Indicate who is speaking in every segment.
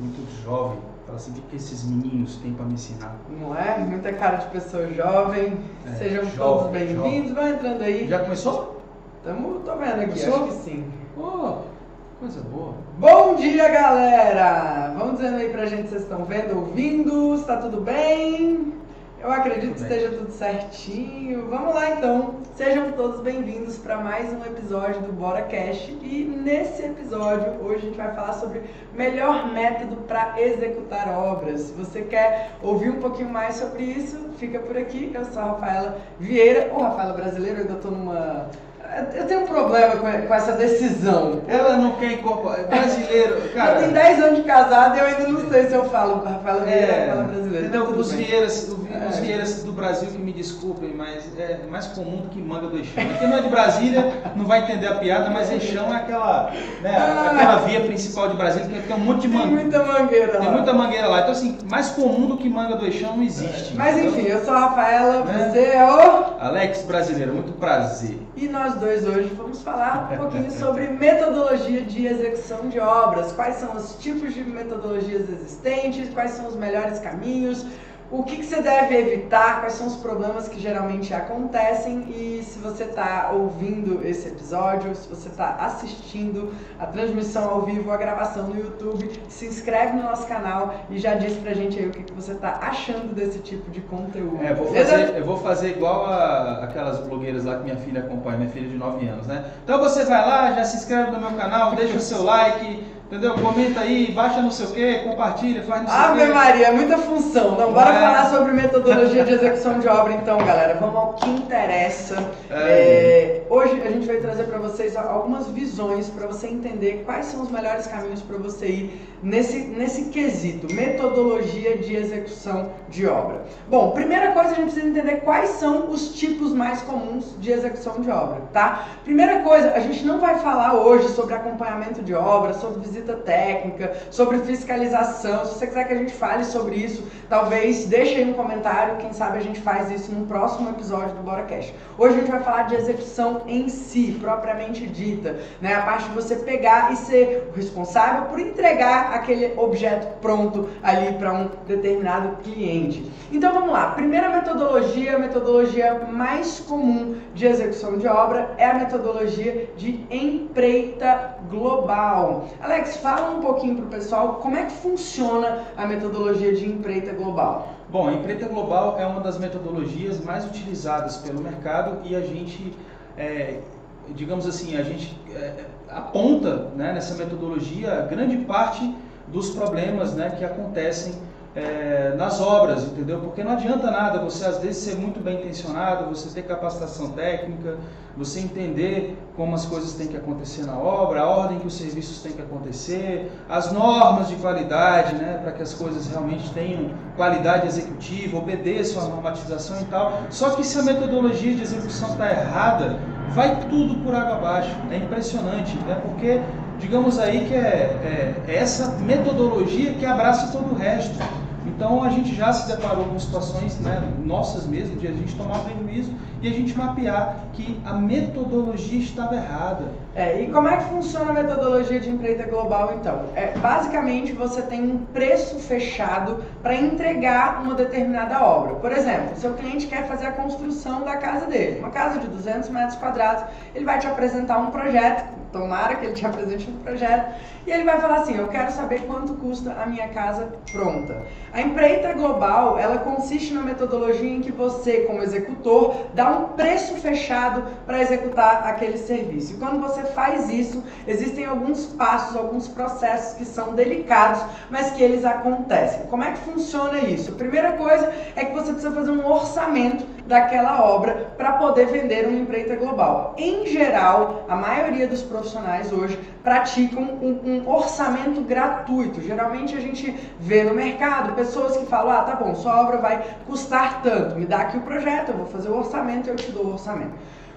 Speaker 1: muito jovem. Fala assim, o que, que esses meninos têm para me ensinar?
Speaker 2: Não é? Muita cara de pessoa jovem.
Speaker 1: É,
Speaker 2: Sejam
Speaker 1: jovem,
Speaker 2: todos bem-vindos. Vai entrando aí.
Speaker 1: Já começou?
Speaker 2: Tamo, tô vendo aqui,
Speaker 1: Começou?
Speaker 2: acho que sim.
Speaker 1: Oh, coisa boa.
Speaker 2: Bom dia, galera! Vamos dizendo aí pra gente se vocês estão vendo, ouvindo, está tudo bem? Eu acredito que esteja tudo certinho. Vamos lá então. Sejam todos bem-vindos para mais um episódio do Bora Cash. E nesse episódio, hoje a gente vai falar sobre melhor método para executar obras. Se você quer ouvir um pouquinho mais sobre isso, fica por aqui. Eu sou a Rafaela Vieira, ou Rafaela Brasileira, eu ainda tô numa. Eu tenho um problema com essa decisão.
Speaker 1: Ela não quer incorporar. Brasileiro,
Speaker 2: eu
Speaker 1: cara.
Speaker 2: tenho 10 anos de casado e eu ainda não sei se eu falo Rafaela Vieira.
Speaker 1: É, Entendeu?
Speaker 2: Mas tudo
Speaker 1: Os
Speaker 2: bem.
Speaker 1: vieiras, o vi- os
Speaker 2: É.
Speaker 1: vieiras do Brasil que me desculpem, mas é mais comum do que manga do Eixão. Quem não é de Brasília não vai entender a piada, mas Eixão é aquela, né,
Speaker 2: Ah.
Speaker 1: aquela via principal de Brasília que tem um monte de
Speaker 2: Tem
Speaker 1: manga.
Speaker 2: muita mangueira lá.
Speaker 1: Tem muita mangueira lá. Então, assim, mais comum do que manga do Eixão não existe.
Speaker 2: Mas
Speaker 1: entendeu?
Speaker 2: enfim, eu sou a Rafaela,
Speaker 1: Né?
Speaker 2: você é o.
Speaker 1: Alex Brasileiro, muito prazer.
Speaker 2: E nós dois hoje vamos falar um pouquinho sobre metodologia de execução de obras. Quais são os tipos de metodologias existentes, quais são os melhores caminhos, o que, que você deve evitar, quais são os problemas que geralmente acontecem. E se você está ouvindo esse episódio, se você está assistindo a transmissão ao vivo, a gravação no YouTube, se inscreve no nosso canal e já diz pra gente aí o que, que você está achando desse tipo de conteúdo.
Speaker 1: É, vou fazer, eu vou fazer igual a, aquelas blogueiras lá que minha filha acompanha, minha filha de 9 anos, né? Então você vai lá, já se inscreve no meu canal, deixa o seu like, entendeu? Comenta aí, baixa não sei o que, compartilha, faz não sei o
Speaker 2: Ave
Speaker 1: quê.
Speaker 2: Maria, é muita função. Não, bora
Speaker 1: É.
Speaker 2: falar sobre metodologia de execução de obra então, galera. Vamos ao que interessa.
Speaker 1: É.
Speaker 2: É, hoje a gente vai trazer para vocês algumas visões para você entender quais são os melhores caminhos para você ir nesse, nesse quesito, metodologia de execução de obra. Bom, primeira coisa a gente precisa entender quais são os tipos mais comuns de execução de obra, tá? Primeira coisa, a gente não vai falar hoje sobre acompanhamento de obra, sobre visita técnica, sobre fiscalização. Se você quiser que a gente fale sobre isso, talvez deixe aí um comentário, quem sabe a gente faz isso num próximo episódio do Bora Cash. Hoje a gente vai falar de execução em si, propriamente dita, né? A parte de você pegar e ser o responsável por entregar aquele objeto pronto ali para um determinado cliente. Então vamos lá. Primeira metodologia, a metodologia mais comum de execução de obra é a metodologia de empreita global. Alex, fala um pouquinho pro pessoal como é que funciona a metodologia de empreita global.
Speaker 1: Bom, a empreita global é uma das metodologias mais utilizadas pelo mercado e a gente, é, digamos assim, a gente é, aponta né, nessa metodologia grande parte dos problemas né, que acontecem é, nas obras, entendeu? Porque não adianta nada você às vezes ser muito bem intencionado, você ter capacitação técnica, você entender como as coisas têm que acontecer na obra, a ordem que os serviços têm que acontecer, as normas de qualidade, né, para que as coisas realmente tenham qualidade executiva, obedeçam à normatização e tal. Só que se a metodologia de execução está errada, vai tudo por água abaixo. É impressionante, né? Porque digamos aí que é, é- é essa metodologia que abraça todo o resto. Então a gente já se deparou com situações né, nossas mesmo, de a gente tomar prejuízo e a gente mapear que a metodologia estava errada.
Speaker 2: É, e como é que funciona a metodologia de empreita global então? É, basicamente você tem um preço fechado para entregar uma determinada obra. Por exemplo, seu cliente quer fazer a construção da casa dele, uma casa de 200 metros quadrados, ele vai te apresentar um projeto, tomara que ele te apresente um projeto, e ele vai falar assim, eu quero saber quanto custa a minha casa pronta. A empreita global, ela consiste na metodologia em que você, como executor, dá um preço fechado para executar aquele serviço. E quando você faz isso, existem alguns passos, alguns processos que são delicados, mas que eles acontecem. Como é que funciona isso? A primeira coisa é que você precisa fazer um orçamento daquela obra para poder vender uma empreita global. Em geral, a maioria dos profissionais hoje praticam um, um orçamento gratuito. Geralmente a gente vê no mercado pessoas que falam: ah, tá bom, sua obra vai custar tanto, me dá aqui o projeto, eu vou fazer o orçamento e eu te dou o orçamento.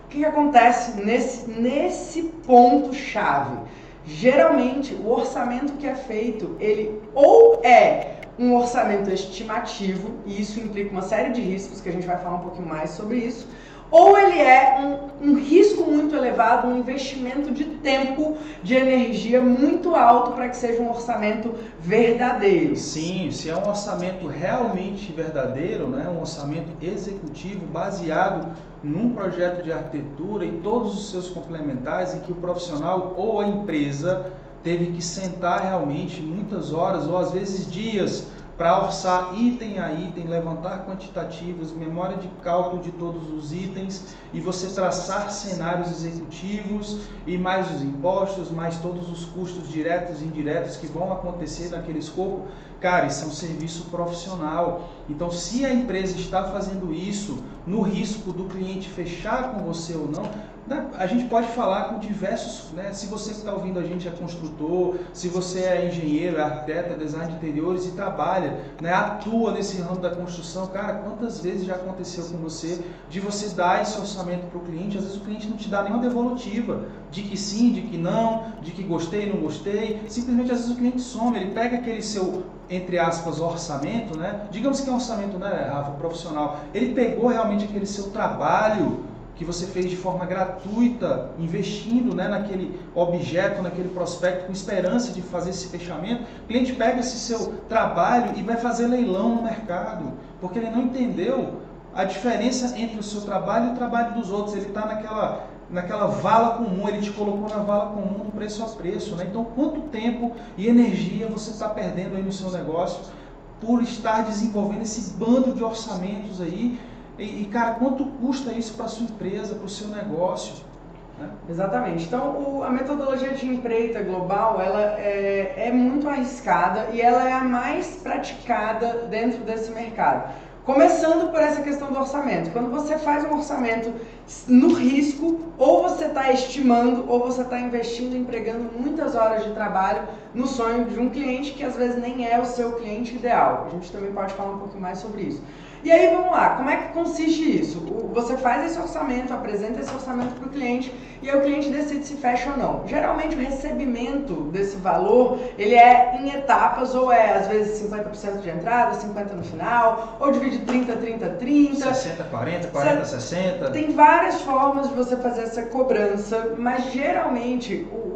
Speaker 2: O que, que acontece nesse, nesse ponto-chave? Geralmente, o orçamento que é feito, ele ou é um orçamento estimativo, e isso implica uma série de riscos que a gente vai falar um pouquinho mais sobre isso, ou ele é um, um risco muito elevado, um investimento de tempo, de energia muito alto para que seja um orçamento verdadeiro.
Speaker 1: Sim, se é um orçamento realmente verdadeiro, né, um orçamento executivo baseado num projeto de arquitetura e todos os seus complementares em que o profissional ou a empresa teve que sentar realmente muitas horas ou às vezes dias para orçar item a item, levantar quantitativos, memória de cálculo de todos os itens e você traçar cenários executivos e mais os impostos, mais todos os custos diretos e indiretos que vão acontecer naquele escopo. Cara, isso é um serviço profissional. Então, se a empresa está fazendo isso no risco do cliente fechar com você ou não, a gente pode falar com diversos, né, se você está ouvindo a gente é construtor, se você é engenheiro, é arquiteto, é design de interiores e trabalha, né, atua nesse ramo da construção, cara, quantas vezes já aconteceu com você de você dar esse orçamento para o cliente, às vezes o cliente não te dá nenhuma devolutiva, de que sim, de que não, de que gostei, não gostei, simplesmente às vezes o cliente some, ele pega aquele seu, entre aspas, orçamento, né, digamos que é um orçamento, né, Rafa, profissional, ele pegou realmente aquele seu trabalho, que você fez de forma gratuita, investindo né, naquele objeto, naquele prospecto, com esperança de fazer esse fechamento, o cliente pega esse seu trabalho e vai fazer leilão no mercado, porque ele não entendeu a diferença entre o seu trabalho e o trabalho dos outros. Ele está naquela, naquela vala comum, ele te colocou na vala comum no preço a preço. Né? Então, quanto tempo e energia você está perdendo aí no seu negócio por estar desenvolvendo esse bando de orçamentos aí e, e cara, quanto custa isso para sua empresa, para o seu negócio?
Speaker 2: Né? Exatamente. Então, o, a metodologia de empreita global, ela é, é muito arriscada e ela é a mais praticada dentro desse mercado. Começando por essa questão do orçamento. Quando você faz um orçamento no risco, ou você está estimando, ou você está investindo, empregando muitas horas de trabalho no sonho de um cliente que às vezes nem é o seu cliente ideal. A gente também pode falar um pouquinho mais sobre isso. E aí vamos lá, como é que consiste isso? Você faz esse orçamento, apresenta esse orçamento para o cliente e aí o cliente decide se fecha ou não. Geralmente o recebimento desse valor, ele é em etapas, ou é às vezes 50% de entrada, 50% no final, ou divide 30, 30, 30.
Speaker 1: 60, 40, 40, 60.
Speaker 2: Tem várias formas de você fazer essa cobrança, mas geralmente o,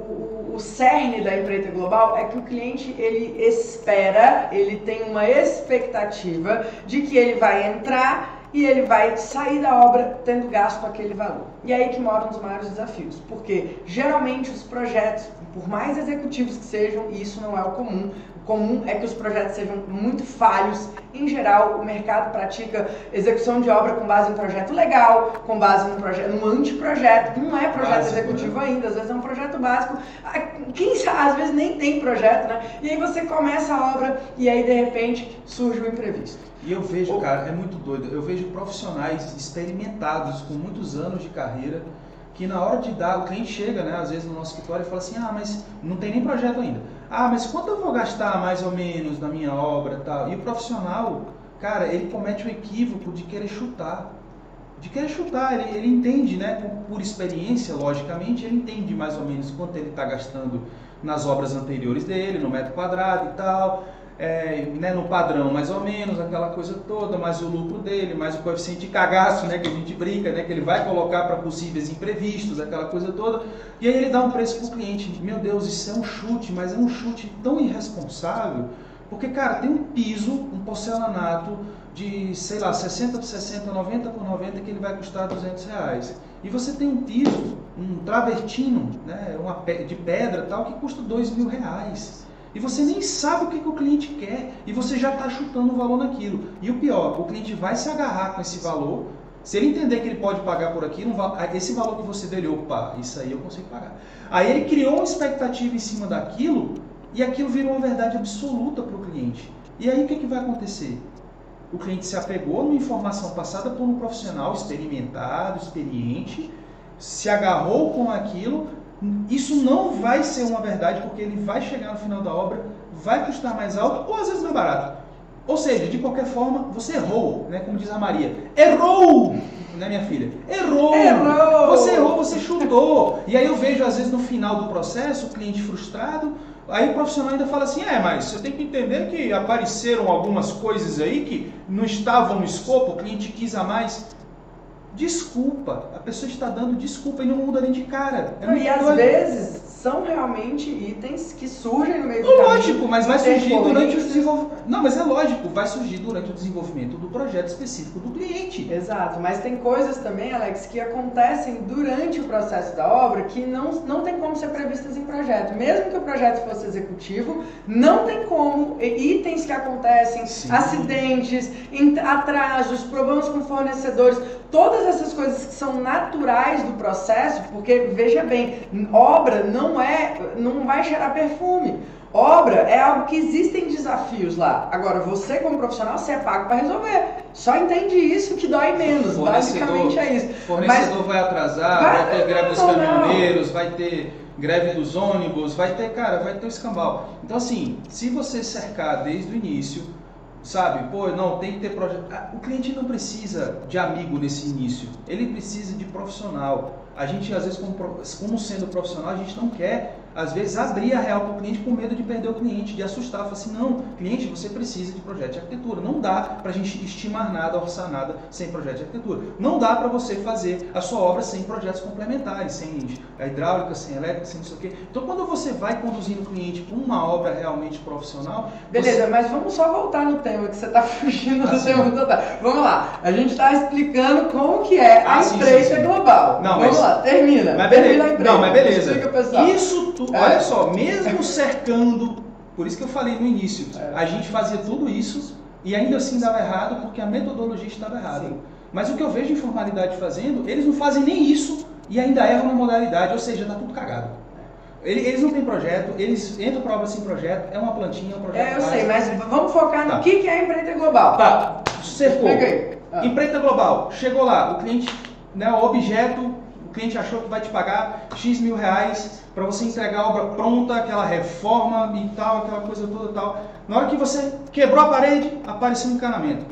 Speaker 2: o cerne da empreita global é que o cliente ele espera, ele tem uma expectativa de que ele vai entrar e ele vai sair da obra tendo gasto aquele valor. E aí que moram os maiores desafios, porque geralmente os projetos, por mais executivos que sejam, e isso não é o comum, comum é que os projetos sejam muito falhos. Em geral, o mercado pratica execução de obra com base em projeto legal, com base num, projeto, num anteprojeto. Não é projeto básico, executivo né? ainda, às vezes é um projeto básico. Ah, quem sabe, às vezes nem tem projeto, né? E aí você começa a obra e aí de repente surge o imprevisto.
Speaker 1: E eu vejo, cara, é muito doido. Eu vejo profissionais experimentados com muitos anos de carreira que na hora de dar, o cliente chega, né, às vezes no nosso escritório e fala assim: "Ah, mas não tem nem projeto ainda". Ah, mas quanto eu vou gastar mais ou menos na minha obra tal? E o profissional, cara, ele comete o equívoco de querer chutar. De querer chutar, ele, ele entende, né? Por, por experiência, logicamente, ele entende mais ou menos quanto ele está gastando nas obras anteriores dele, no metro quadrado e tal é, né, no padrão mais ou menos, aquela coisa toda, mais o lucro dele, mais o coeficiente de cagaço, né, que a gente brinca, né, que ele vai colocar para possíveis imprevistos, aquela coisa toda, e aí ele dá um preço para o cliente. Meu Deus, isso é um chute, mas é um chute tão irresponsável, porque, cara, tem um piso, um porcelanato de, sei lá, 60 por 60, 90 por 90, que ele vai custar 200 reais. E você tem um piso, um travertino, né, uma, de pedra tal, que custa 2 mil reais. E você nem sabe o que, que o cliente quer e você já está chutando o valor naquilo. E o pior, o cliente vai se agarrar com esse valor. Se ele entender que ele pode pagar por aquilo, esse valor que você dele, opa, isso aí eu consigo pagar. Aí ele criou uma expectativa em cima daquilo e aquilo virou uma verdade absoluta para o cliente. E aí o que, que vai acontecer? O cliente se apegou numa informação passada por um profissional experimentado, experiente, se agarrou com aquilo, isso não vai ser uma verdade porque ele vai chegar no final da obra, vai custar mais alto ou às vezes mais barato. Ou seja, de qualquer forma, você errou, né? Como diz a Maria. Errou! Né, minha filha? Errou!
Speaker 2: Errou!
Speaker 1: Você errou, você chutou. E aí eu vejo, às vezes, no final do processo, o cliente frustrado. Aí o profissional ainda fala assim: é, mas você tem que entender que apareceram algumas coisas aí que não estavam no escopo, o cliente quis a mais. Desculpa. A pessoa está dando desculpa e não muda nem de cara.
Speaker 2: É e às vezes são realmente itens que surgem no meio do
Speaker 1: Lógico,
Speaker 2: caminho,
Speaker 1: mas vai surgir durante o desenvolvimento. Não, mas é lógico, vai surgir durante o desenvolvimento do projeto específico do cliente.
Speaker 2: Exato, mas tem coisas também, Alex, que acontecem durante o processo da obra que não, não tem como ser previstas em projeto. Mesmo que o projeto fosse executivo, não tem como. Itens que acontecem, Sim. acidentes, atrasos, problemas com fornecedores, todas essas coisas que são naturais do processo, porque veja bem, obra não é, não vai cheirar perfume. Obra é algo que existem desafios lá. Agora, você como profissional, você é pago para resolver. Só entende isso que dói menos. Basicamente é isso.
Speaker 1: Fornecedor Mas, vai atrasar, vai, vai ter greve dos caminhoneiros, vai ter greve dos ônibus, vai ter, cara, vai ter o escambau. Então, assim, se você cercar desde o início, sabe? Pô, não, tem que ter projeto. Ah, o cliente não precisa de amigo nesse início, ele precisa de profissional. A gente, às vezes, como, como sendo profissional, a gente não quer às vezes, abrir a real para o cliente com medo de perder o cliente, de assustar. Falar assim, não, cliente, você precisa de projeto de arquitetura. Não dá para a gente estimar nada, orçar nada sem projeto de arquitetura. Não dá para você fazer a sua obra sem projetos complementares, sem a hidráulica, sem elétrica, sem não sei o quê. Então, quando você vai conduzindo o cliente para uma obra realmente profissional...
Speaker 2: Beleza,
Speaker 1: você...
Speaker 2: mas vamos só voltar no tema, que você está fugindo do assim. tema total. Vamos lá, a gente está explicando como que é a ah, empresa sim, sim. global. Não, vamos mas... lá, termina.
Speaker 1: Mas
Speaker 2: beleza.
Speaker 1: Termina a empresa. Não, mas beleza. Isso tudo é. olha só, mesmo cercando, por isso que eu falei no início, é. a gente fazia tudo isso e ainda assim dava errado porque a metodologia estava errada. Sim. Mas o que eu vejo informalidade fazendo, eles não fazem nem isso e ainda erram na modalidade, ou seja, está tudo cagado. Eles não têm projeto, eles entram para obra sem projeto, é uma plantinha, é um projeto.
Speaker 2: É, eu sei, mas vamos focar tá. no que, que é a empreita global.
Speaker 1: Tá, cercou. Ah. Empreita global, chegou lá, o cliente, né, o objeto, o cliente achou que vai te pagar X mil reais, para você entregar a obra pronta, aquela reforma e tal, aquela coisa toda tal. Na hora que você quebrou a parede, apareceu um encanamento.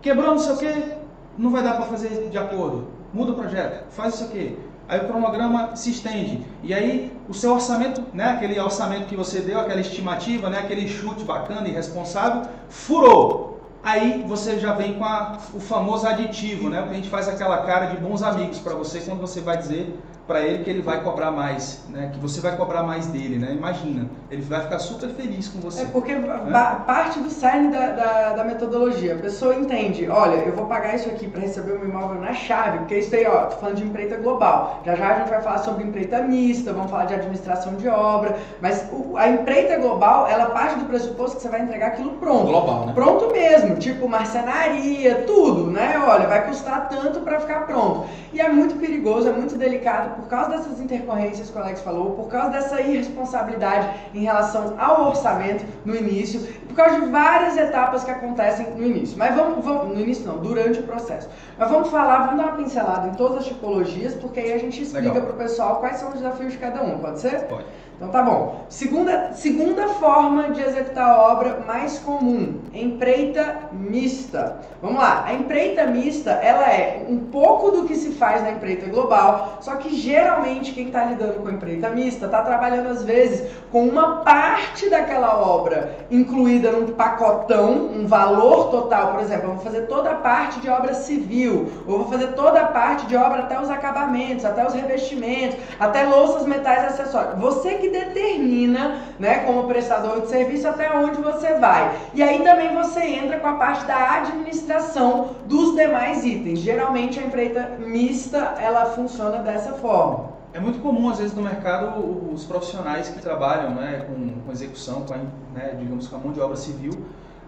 Speaker 1: Quebrou não sei o que, não vai dar para fazer de acordo. Muda o projeto, faz isso aqui. Aí o cronograma se estende. E aí o seu orçamento, né, aquele orçamento que você deu, aquela estimativa, né, aquele chute bacana e responsável, furou. Aí você já vem com a, o famoso aditivo, né? O cliente faz aquela cara de bons amigos para você quando você vai dizer para ele que ele vai cobrar mais, né? Que você vai cobrar mais dele, né? Imagina, ele vai ficar super feliz com você.
Speaker 2: É porque né? parte do cerne da, da, da, metodologia, a pessoa entende, olha, eu vou pagar isso aqui para receber o meu imóvel na chave, porque isso aí, ó, tô falando de empreita global. Já já a gente vai falar sobre empreita mista, vamos falar de administração de obra, mas o, a empreita global, ela parte do pressuposto que você vai entregar aquilo pronto.
Speaker 1: Global, né?
Speaker 2: Pronto mesmo, tipo marcenaria, tudo, né? Olha, vai custar tanto para ficar pronto. E é muito perigoso, é muito delicado por causa dessas intercorrências que o Alex falou, por causa dessa irresponsabilidade em relação ao orçamento no início, por causa de várias etapas que acontecem no início. Mas vamos, vamos no início não, durante o processo. Mas vamos falar, vamos dar uma pincelada em todas as tipologias, porque aí a gente explica para o pessoal quais são os desafios de cada um, pode ser?
Speaker 1: Pode.
Speaker 2: Então tá bom. Segunda, segunda forma de executar a obra mais comum, empreita mista. Vamos lá, a empreita mista, ela é um pouco do que se faz na empreita global, só que geralmente quem está lidando com a empreita mista está trabalhando às vezes com uma parte daquela obra incluída num pacotão, um valor total, por exemplo, eu vou fazer toda a parte de obra civil, ou vou fazer toda a parte de obra até os acabamentos, até os revestimentos, até louças, metais, acessórios. Você que determina, né, como prestador de serviço, até onde você vai. E aí também você entra com a parte da administração dos demais itens. Geralmente a empreita mista, ela funciona dessa forma.
Speaker 1: É muito comum, às vezes, no mercado, os profissionais que trabalham né, com, com execução, com a, né, digamos, com a mão de obra civil,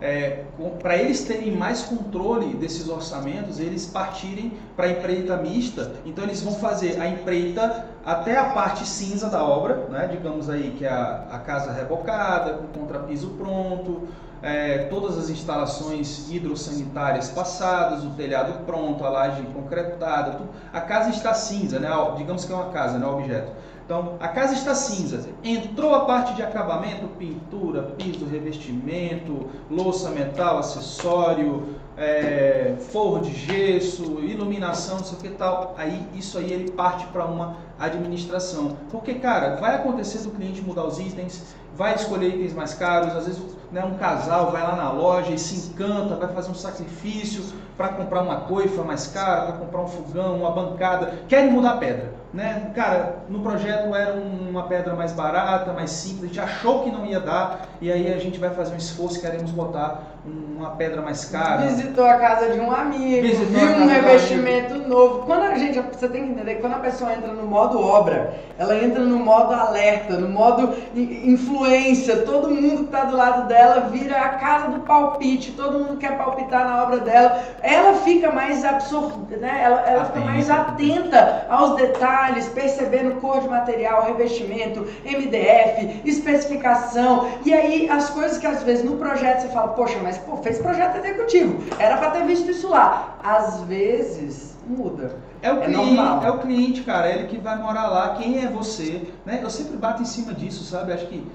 Speaker 1: é, para eles terem mais controle desses orçamentos, eles partirem para a empreita mista. Então eles vão fazer a empreita até a parte cinza da obra, né? digamos aí que é a, a casa rebocada, com contrapiso pronto, é, todas as instalações hidrossanitárias passadas, o telhado pronto, a laje concretada, tudo. a casa está cinza, né? digamos que é uma casa, né? o objeto. Então, a casa está cinza. Entrou a parte de acabamento, pintura, piso, revestimento, louça metal, acessório, é, forro de gesso, iluminação, não sei o que tal. Aí, isso aí ele parte para uma administração. Porque, cara, vai acontecer do cliente mudar os itens, vai escolher itens mais caros, às vezes né, um casal vai lá na loja e se encanta, vai fazer um sacrifício para comprar uma coifa mais cara, para comprar um fogão, uma bancada, querem mudar a pedra. Né? Cara, no projeto era uma pedra mais barata, mais simples, a gente achou que não ia dar, e aí a gente vai fazer um esforço e queremos botar uma pedra mais cara.
Speaker 2: Visitou a casa de um amigo, Visitou viu um revestimento novo. Quando a gente, você tem que entender que quando a pessoa entra no modo obra, ela entra no modo alerta, no modo influência, todo mundo que está do lado dela vira a casa do palpite, todo mundo quer palpitar na obra dela, ela fica mais absorvida, né? ela, ela fica mais atenta aos detalhes percebendo cor de material, revestimento, MDF, especificação. E aí as coisas que às vezes no projeto você fala, poxa, mas pô, fez projeto executivo, era para ter visto isso lá. Às vezes muda.
Speaker 1: É o, é cliente, normal. é o cliente, cara, é ele que vai morar lá, quem é você? Né? Eu sempre bato em cima disso, sabe? Acho que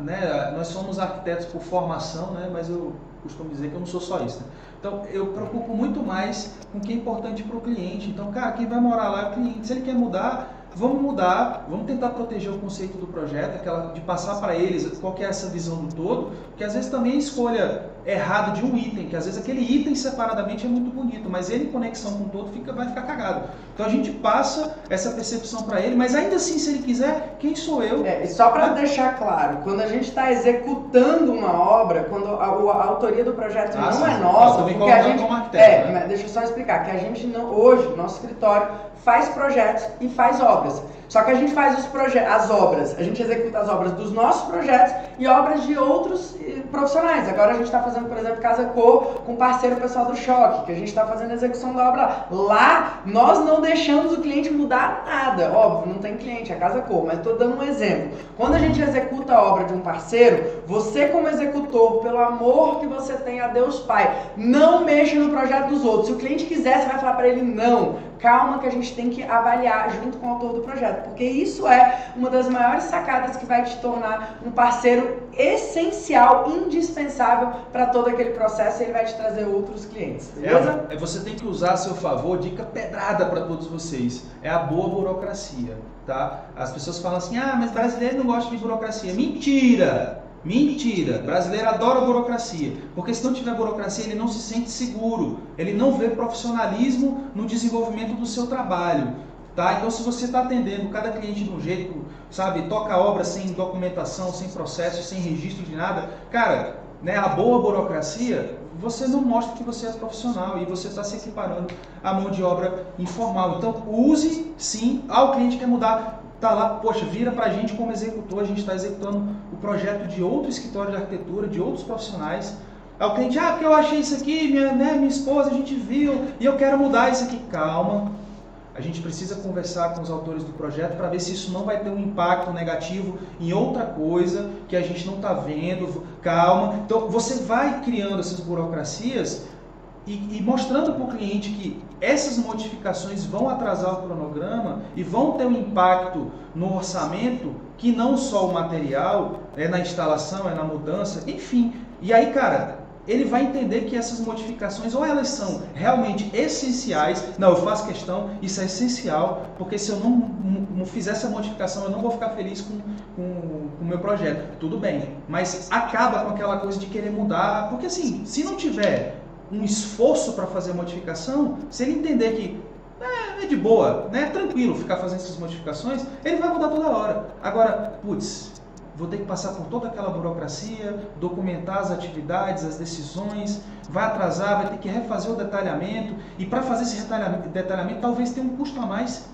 Speaker 1: né, nós somos arquitetos por formação, né? mas eu costumo dizer que eu não sou só isso. Né? Então, eu preocupo muito mais com o que é importante para o cliente. Então, cara, quem vai morar lá é o cliente. Se ele quer mudar, vamos mudar, vamos tentar proteger o conceito do projeto, aquela de passar para eles qual é essa visão do todo, porque às vezes também a escolha errada de um item, que às vezes aquele item separadamente é muito bonito, mas ele em conexão com o todo fica, vai ficar cagado. Então a gente passa essa percepção para ele, mas ainda assim, se ele quiser, quem sou eu?
Speaker 2: É, e só para deixar claro, quando a gente está executando uma obra, quando a, a, autoria do projeto ah, não sim. é nossa, porque a gente, como arquiteto, é, né? deixa eu só explicar que a gente não, hoje, nosso escritório faz projetos e faz obras. Só que a gente faz os as obras, a gente executa as obras dos nossos projetos e obras de outros eh, profissionais. Agora a gente está fazendo, por exemplo, Casa Cor com parceiro pessoal do Choque, que a gente está fazendo a execução da obra lá. Nós não deixamos o cliente mudar nada. Óbvio, não tem cliente, é Casa Cor, mas estou dando um exemplo. Quando a gente executa a obra de um parceiro, você como executor, pelo amor que você tem a Deus Pai, não mexa no projeto dos outros. Se o cliente quiser, você vai falar para ele não calma que a gente tem que avaliar junto com o autor do projeto, porque isso é uma das maiores sacadas que vai te tornar um parceiro essencial, indispensável para todo aquele processo e ele vai te trazer outros clientes. Beleza?
Speaker 1: É, é você tem que usar a seu favor, dica pedrada para todos vocês. É a boa burocracia, tá? As pessoas falam assim: "Ah, mas brasileiro não gosta de burocracia". Mentira! Mentira! Brasileiro adora burocracia, porque se não tiver burocracia, ele não se sente seguro, ele não vê profissionalismo no desenvolvimento do seu trabalho. Tá? Então, se você está atendendo cada cliente de um jeito, sabe, toca a obra sem documentação, sem processo, sem registro de nada, cara, né, a boa burocracia, você não mostra que você é profissional e você está se equiparando à mão de obra informal. Então, use sim. Ah, o cliente quer mudar tá lá, poxa, vira para a gente como executor, a gente está executando o projeto de outro escritório de arquitetura, de outros profissionais. Aí o cliente, ah, porque eu achei isso aqui, minha, né, minha esposa, a gente viu, e eu quero mudar isso aqui. Calma, a gente precisa conversar com os autores do projeto para ver se isso não vai ter um impacto negativo em outra coisa que a gente não está vendo. Calma. Então, você vai criando essas burocracias e, e mostrando para o cliente que essas modificações vão atrasar o cronograma e vão ter um impacto no orçamento que não só o material, é na instalação, é na mudança, enfim. E aí, cara, ele vai entender que essas modificações ou elas são realmente essenciais, não, eu faço questão, isso é essencial, porque se eu não, não, fizer essa modificação, eu não vou ficar feliz com, o meu projeto. Tudo bem, mas acaba com aquela coisa de querer mudar, porque assim, se não tiver um esforço para fazer a modificação, se ele entender que é, é, de boa, né, tranquilo ficar fazendo essas modificações, ele vai mudar toda hora. Agora, putz, vou ter que passar por toda aquela burocracia, documentar as atividades, as decisões, vai atrasar, vai ter que refazer o detalhamento, e para fazer esse detalhamento, detalhamento talvez tenha um custo a mais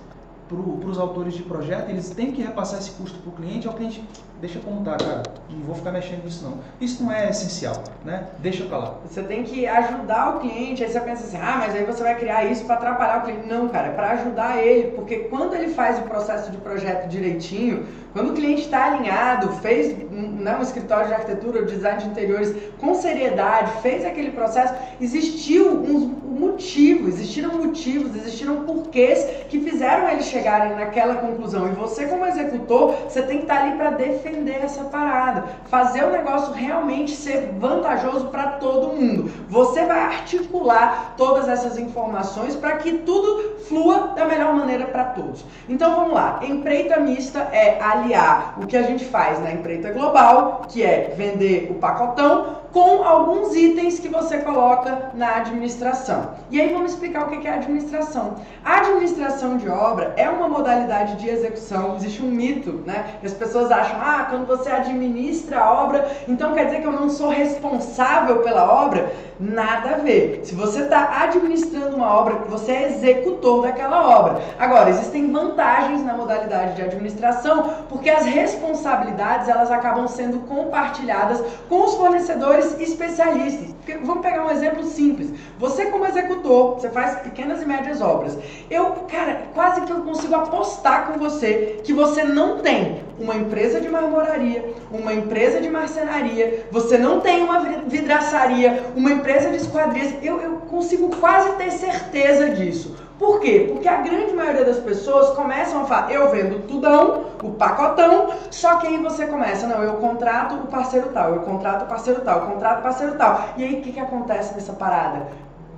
Speaker 1: para os autores de projeto, eles têm que repassar esse custo para o cliente, ao cliente deixa como tá, cara, não vou ficar mexendo nisso não. Isso não é essencial, né? Deixa para lá.
Speaker 2: Você tem que ajudar o cliente, aí você pensa assim, ah, mas aí você vai criar isso para atrapalhar o cliente. Não, cara, é para ajudar ele, porque quando ele faz o processo de projeto direitinho, quando o cliente está alinhado, fez né, um escritório de arquitetura, design de interiores com seriedade, fez aquele processo, existiu um, motivo, existiram motivos, existiram porquês que fizeram eles chegarem naquela conclusão. E você, como executor, você tem que estar ali para defender essa parada, fazer o negócio realmente ser vantajoso para todo mundo. Você vai articular todas essas informações para que tudo flua da melhor maneira para todos. Então vamos lá, empreita mista é aliar o que a gente faz na empreita global, que é vender o pacotão, com alguns itens que você coloca na administração. E aí vamos explicar o que é administração. A administração de obra é uma modalidade de execução, existe um mito, né? As pessoas acham, ah, quando você administra a obra, então quer dizer que eu não sou responsável pela obra? Nada a ver. Se você está administrando uma obra, você é executor daquela obra. Agora, existem vantagens na modalidade de administração, porque as responsabilidades elas acabam sendo compartilhadas com os fornecedores especialistas. Vamos pegar um exemplo simples. Você como executor, você faz pequenas e médias obras. Eu, cara, quase que eu consigo apostar com você que você não tem uma empresa de marmoraria, uma empresa de marcenaria, você não tem uma vidraçaria, uma empresa de esquadrias. Eu, eu consigo quase ter certeza disso. Por quê? Porque a grande maioria das pessoas começam a falar, eu vendo tudão, o pacotão, só que aí você começa, não, eu contrato o parceiro tal, eu contrato o parceiro tal, eu contrato o parceiro tal. E aí o que, que acontece nessa parada?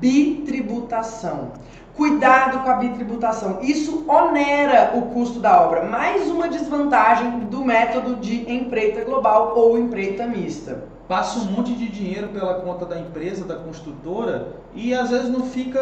Speaker 2: Bitributação. Cuidado com a bitributação. Isso onera o custo da obra. Mais uma desvantagem do método de empreita global ou empreita mista
Speaker 1: passa um monte de dinheiro pela conta da empresa, da construtora, e às vezes não fica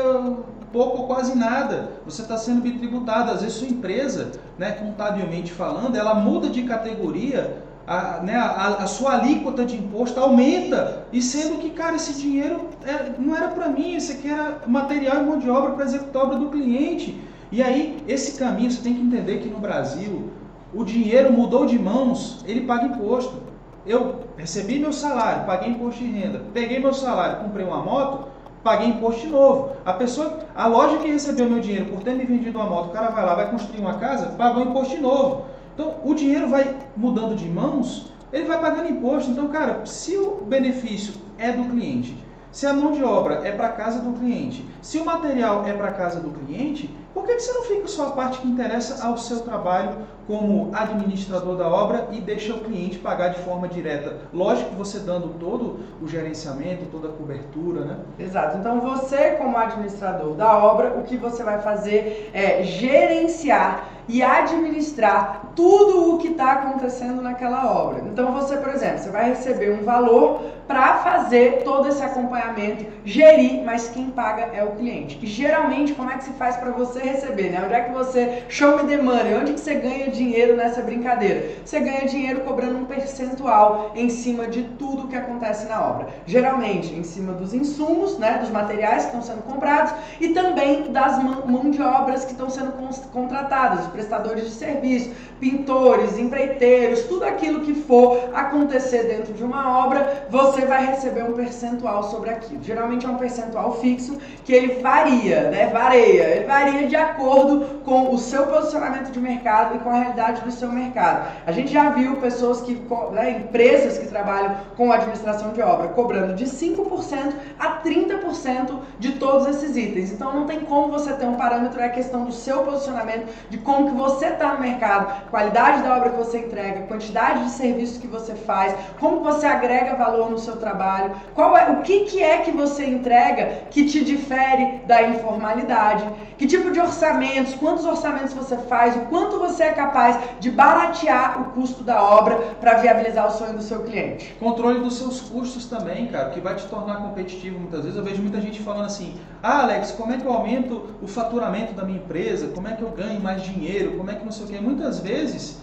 Speaker 1: pouco ou quase nada. Você está sendo bitributado. Às vezes sua empresa, né, contabilmente falando, ela muda de categoria, a, né, a, a sua alíquota de imposto aumenta, e sendo que, cara, esse dinheiro é, não era para mim, esse aqui era material e mão de obra para executar a obra do cliente. E aí, esse caminho, você tem que entender que no Brasil, o dinheiro mudou de mãos, ele paga imposto. Eu recebi meu salário, paguei imposto de renda, peguei meu salário, comprei uma moto, paguei imposto de novo. A pessoa, a loja que recebeu meu dinheiro por ter me vendido uma moto, o cara vai lá, vai construir uma casa, pagou imposto de novo. Então, o dinheiro vai mudando de mãos, ele vai pagando imposto. Então, cara, se o benefício é do cliente, se a mão de obra é para casa do cliente, se o material é para casa do cliente, por que, você não fica só a parte que interessa ao seu trabalho como administrador da obra e deixa o cliente pagar de forma direta? Lógico que você dando todo o gerenciamento, toda a cobertura, né?
Speaker 2: Exato. Então você, como administrador da obra, o que você vai fazer é gerenciar e administrar tudo o que está acontecendo naquela obra. Então você, por exemplo, você vai receber um valor para fazer todo esse acompanhamento, gerir, mas quem paga é o cliente. E geralmente, como é que se faz para você receber, né? Onde é que você show me money? Onde que você ganha dinheiro nessa brincadeira? Você ganha dinheiro cobrando um percentual em cima de tudo que acontece na obra. Geralmente em cima dos insumos, né, dos materiais que estão sendo comprados e também das mão de obras que estão sendo contratadas, prestadores de serviço, pintores, empreiteiros, tudo aquilo que for acontecer dentro de uma obra, você vai receber um percentual sobre aquilo. Geralmente é um percentual fixo que ele varia, né? Varia. Ele varia de acordo com o seu posicionamento de mercado e com a realidade do seu mercado. A gente já viu pessoas que, né, empresas que trabalham com administração de obra cobrando de 5% a 30% de todos esses itens. Então não tem como você ter um parâmetro, é questão do seu posicionamento, de como que você está no mercado, qualidade da obra que você entrega, quantidade de serviços que você faz, como você agrega valor no seu trabalho, qual é o que, que é que você entrega que te difere da informalidade, que tipo de orçamentos, quantos orçamentos você faz, o quanto você é capaz de baratear o custo da obra para viabilizar o sonho do seu cliente.
Speaker 1: Controle dos seus custos também, cara, que vai te tornar competitivo muitas vezes. Eu vejo muita gente falando assim: "Ah, Alex, como é que eu aumento o faturamento da minha empresa? Como é que eu ganho mais dinheiro? Como é que não sei o quê?" Muitas vezes,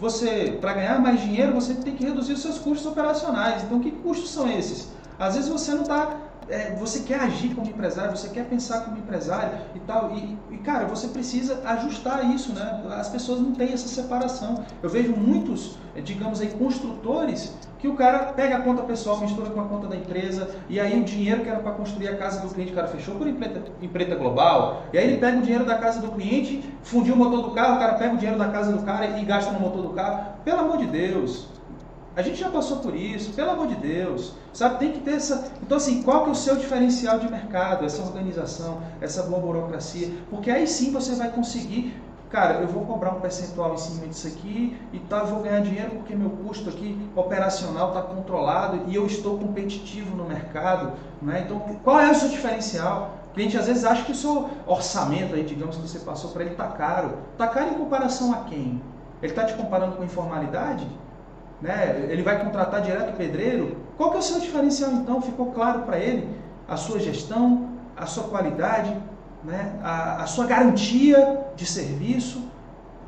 Speaker 1: você, para ganhar mais dinheiro, você tem que reduzir os seus custos operacionais. Então, que custos são esses? Às vezes você não está é, você quer agir como empresário, você quer pensar como empresário e tal. E, e, cara, você precisa ajustar isso, né? As pessoas não têm essa separação. Eu vejo muitos, é, digamos aí, construtores que o cara pega a conta pessoal, mistura com a conta da empresa, e aí o dinheiro que era para construir a casa do cliente, o cara fechou por empresa global, e aí ele pega o dinheiro da casa do cliente, fundiu o motor do carro, o cara pega o dinheiro da casa do cara e gasta no motor do carro. Pelo amor de Deus, A gente já passou por isso, pelo amor de Deus. Sabe, tem que ter essa. Então, assim, qual que é o seu diferencial de mercado, essa organização, essa boa burocracia? Porque aí sim você vai conseguir cara, eu vou cobrar um percentual em cima disso aqui e tá, vou ganhar dinheiro porque meu custo aqui operacional está controlado e eu estou competitivo no mercado. Né? Então, qual é o seu diferencial? O cliente às vezes acha que o seu orçamento, aí, digamos que você passou para ele, está caro. Está caro em comparação a quem? Ele está te comparando com informalidade? Né? Ele vai contratar direto o pedreiro? Qual que é o seu diferencial então? Ficou claro para ele? A sua gestão, a sua qualidade, né? a, a sua garantia de serviço,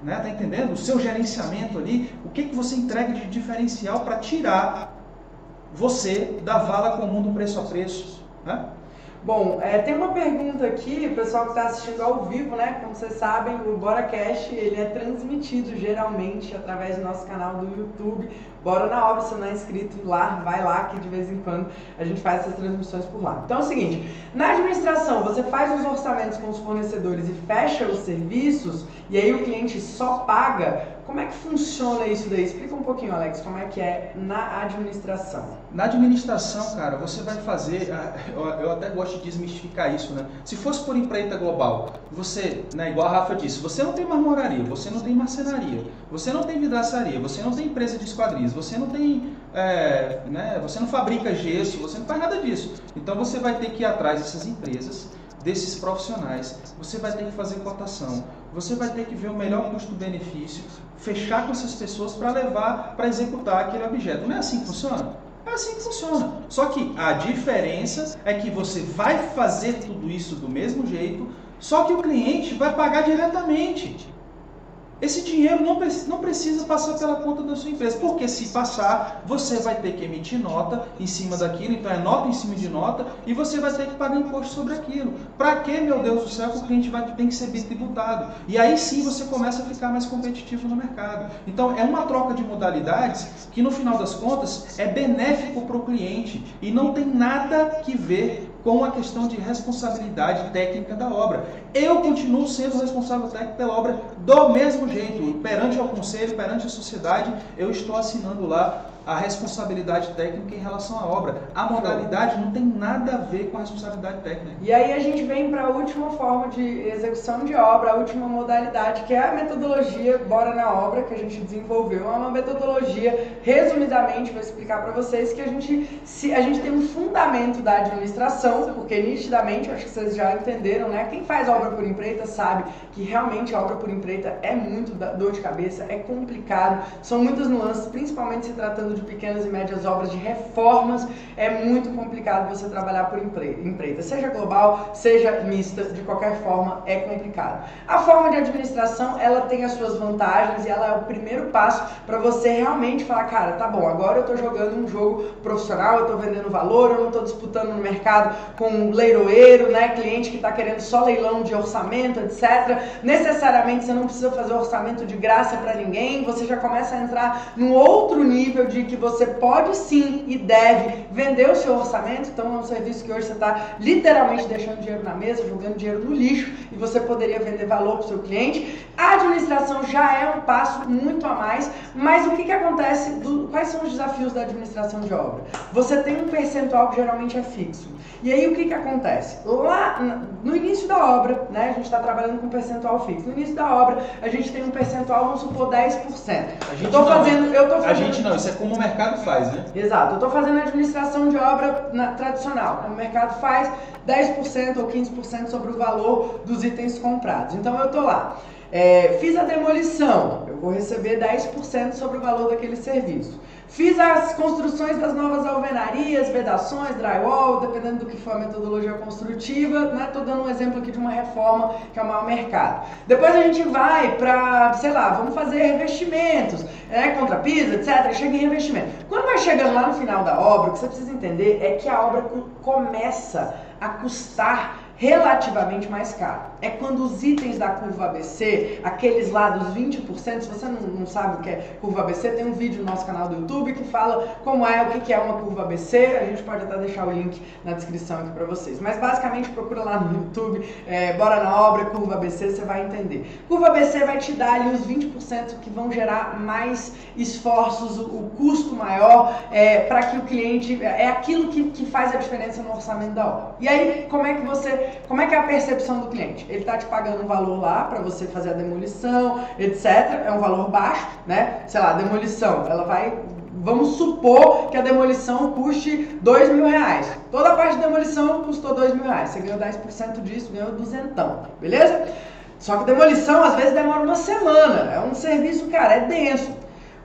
Speaker 1: né? Tá entendendo? O seu gerenciamento ali, o que, que você entrega de diferencial para tirar você da vala comum do preço a preço, né?
Speaker 2: Bom, é, tem uma pergunta aqui, pessoal que está assistindo ao vivo, né? Como vocês sabem, o BoraCast ele é transmitido geralmente através do nosso canal do YouTube. Bora na obra, se não é inscrito lá, vai lá que de vez em quando a gente faz essas transmissões por lá. Então é o seguinte, na administração você faz os orçamentos com os fornecedores e fecha os serviços e aí o cliente só paga. Como é que funciona isso daí? Explica um pouquinho, Alex, como é que é na administração.
Speaker 1: Na administração, cara, você vai fazer, ah, eu até gosto de desmistificar isso, né? Se fosse por empreita global, você, né, igual a Rafa disse, você não tem marmoraria, você não tem marcenaria, você não tem vidraçaria, você não tem empresa de esquadrias, você não tem, é, né, você não fabrica gesso, você não faz nada disso. Então você vai ter que ir atrás dessas empresas, desses profissionais, você vai ter que fazer cotação, você vai ter que ver o melhor custo-benefício, fechar com essas pessoas para levar, para executar aquele objeto. Não é assim que funciona? É assim que funciona. Só que a diferença é que você vai fazer tudo isso do mesmo jeito, só que o cliente vai pagar diretamente. Esse dinheiro não, não precisa passar pela conta da sua empresa, porque se passar, você vai ter que emitir nota em cima daquilo, então é nota em cima de nota, e você vai ter que pagar imposto sobre aquilo. Para que, meu Deus do céu, o cliente vai, tem que ser tributado? E aí sim você começa a ficar mais competitivo no mercado. Então é uma troca de modalidades que no final das contas é benéfico para o cliente e não tem nada que ver com a questão de responsabilidade técnica da obra. Eu continuo sendo responsável técnico pela obra do mesmo jeito. Perante o conselho, perante a sociedade, eu estou assinando lá a responsabilidade técnica em relação à obra. A modalidade não tem nada a ver com a responsabilidade técnica.
Speaker 2: E aí a gente vem para a última forma de execução de obra, a última modalidade, que é a metodologia Bora na Obra, que a gente desenvolveu. É uma metodologia, resumidamente, vou explicar para vocês, que a gente, se, a gente tem um fundamento da administração, porque nitidamente, acho que vocês já entenderam, né? Quem faz obra por empreita sabe que realmente a obra por empreita é muito dor de cabeça, é complicado, são muitas nuances, principalmente se tratando de pequenas e médias obras de reformas, é muito complicado você trabalhar por empreita, seja global, seja mista, de qualquer forma é complicado. A forma de administração, ela tem as suas vantagens e ela é o primeiro passo para você realmente falar, cara, tá bom, agora eu estou jogando um jogo profissional, eu estou vendendo valor, eu não estou disputando no mercado com um leiloeiro, né, cliente que está querendo só leilão de orçamento, etc. Necessariamente você não precisa fazer orçamento de graça para ninguém, você já começa a entrar num outro nível de que você pode sim e deve vender o seu orçamento. Então é um serviço que hoje você está literalmente deixando dinheiro na mesa, jogando dinheiro no lixo e você poderia vender valor para o seu cliente. A administração já é um passo muito a mais, mas o que, que acontece? Do, quais são os desafios da administração de obra? Você tem um percentual que geralmente é fixo. E aí o que, que acontece? Lá no início da obra, né, a gente está trabalhando com percentual fixo. No início da obra, a gente tem um percentual, vamos supor, 10%. A
Speaker 1: gente tô não, fazendo, eu tô fazendo... A gente não, isso é como o mercado faz, né?
Speaker 2: Exato. Eu estou fazendo administração de obra na, tradicional. O mercado faz 10% ou 15% sobre o valor dos itens comprados. Então eu estou lá. É, fiz a demolição, eu vou receber 10% sobre o valor daquele serviço. Fiz as construções das novas alvenarias, vedações, drywall, dependendo do que for a metodologia construtiva, né? Tô dando um exemplo aqui de uma reforma que é o maior mercado. Depois a gente vai para, sei lá, vamos fazer revestimentos, né? Contra piso, etc. Chega em revestimento. Quando vai chegando lá no final da obra, o que você precisa entender é que a obra começa a custar relativamente mais caro. É quando os itens da curva ABC, aqueles lá dos 20%, se você não, não sabe o que é curva ABC, tem um vídeo no nosso canal do YouTube que fala como é, o que é uma curva ABC, a gente pode até deixar o link na descrição aqui para vocês. Mas basicamente procura lá no YouTube, é, bora na obra, curva ABC, você vai entender. Curva ABC vai te dar ali os 20% que vão gerar mais esforços, o, o custo maior, é, para que o cliente, é aquilo que, que faz a diferença no orçamento da obra. E aí, como é que você como é que é a percepção do cliente? Ele está te pagando um valor lá para você fazer a demolição, etc. É um valor baixo, né? Sei lá, demolição, ela vai vamos supor que a demolição custe dois mil reais. Toda a parte de demolição custou dois mil reais. Você ganhou 10% disso, ganhou duzentão, beleza? Só que demolição às vezes demora uma semana. É um serviço, cara, é denso.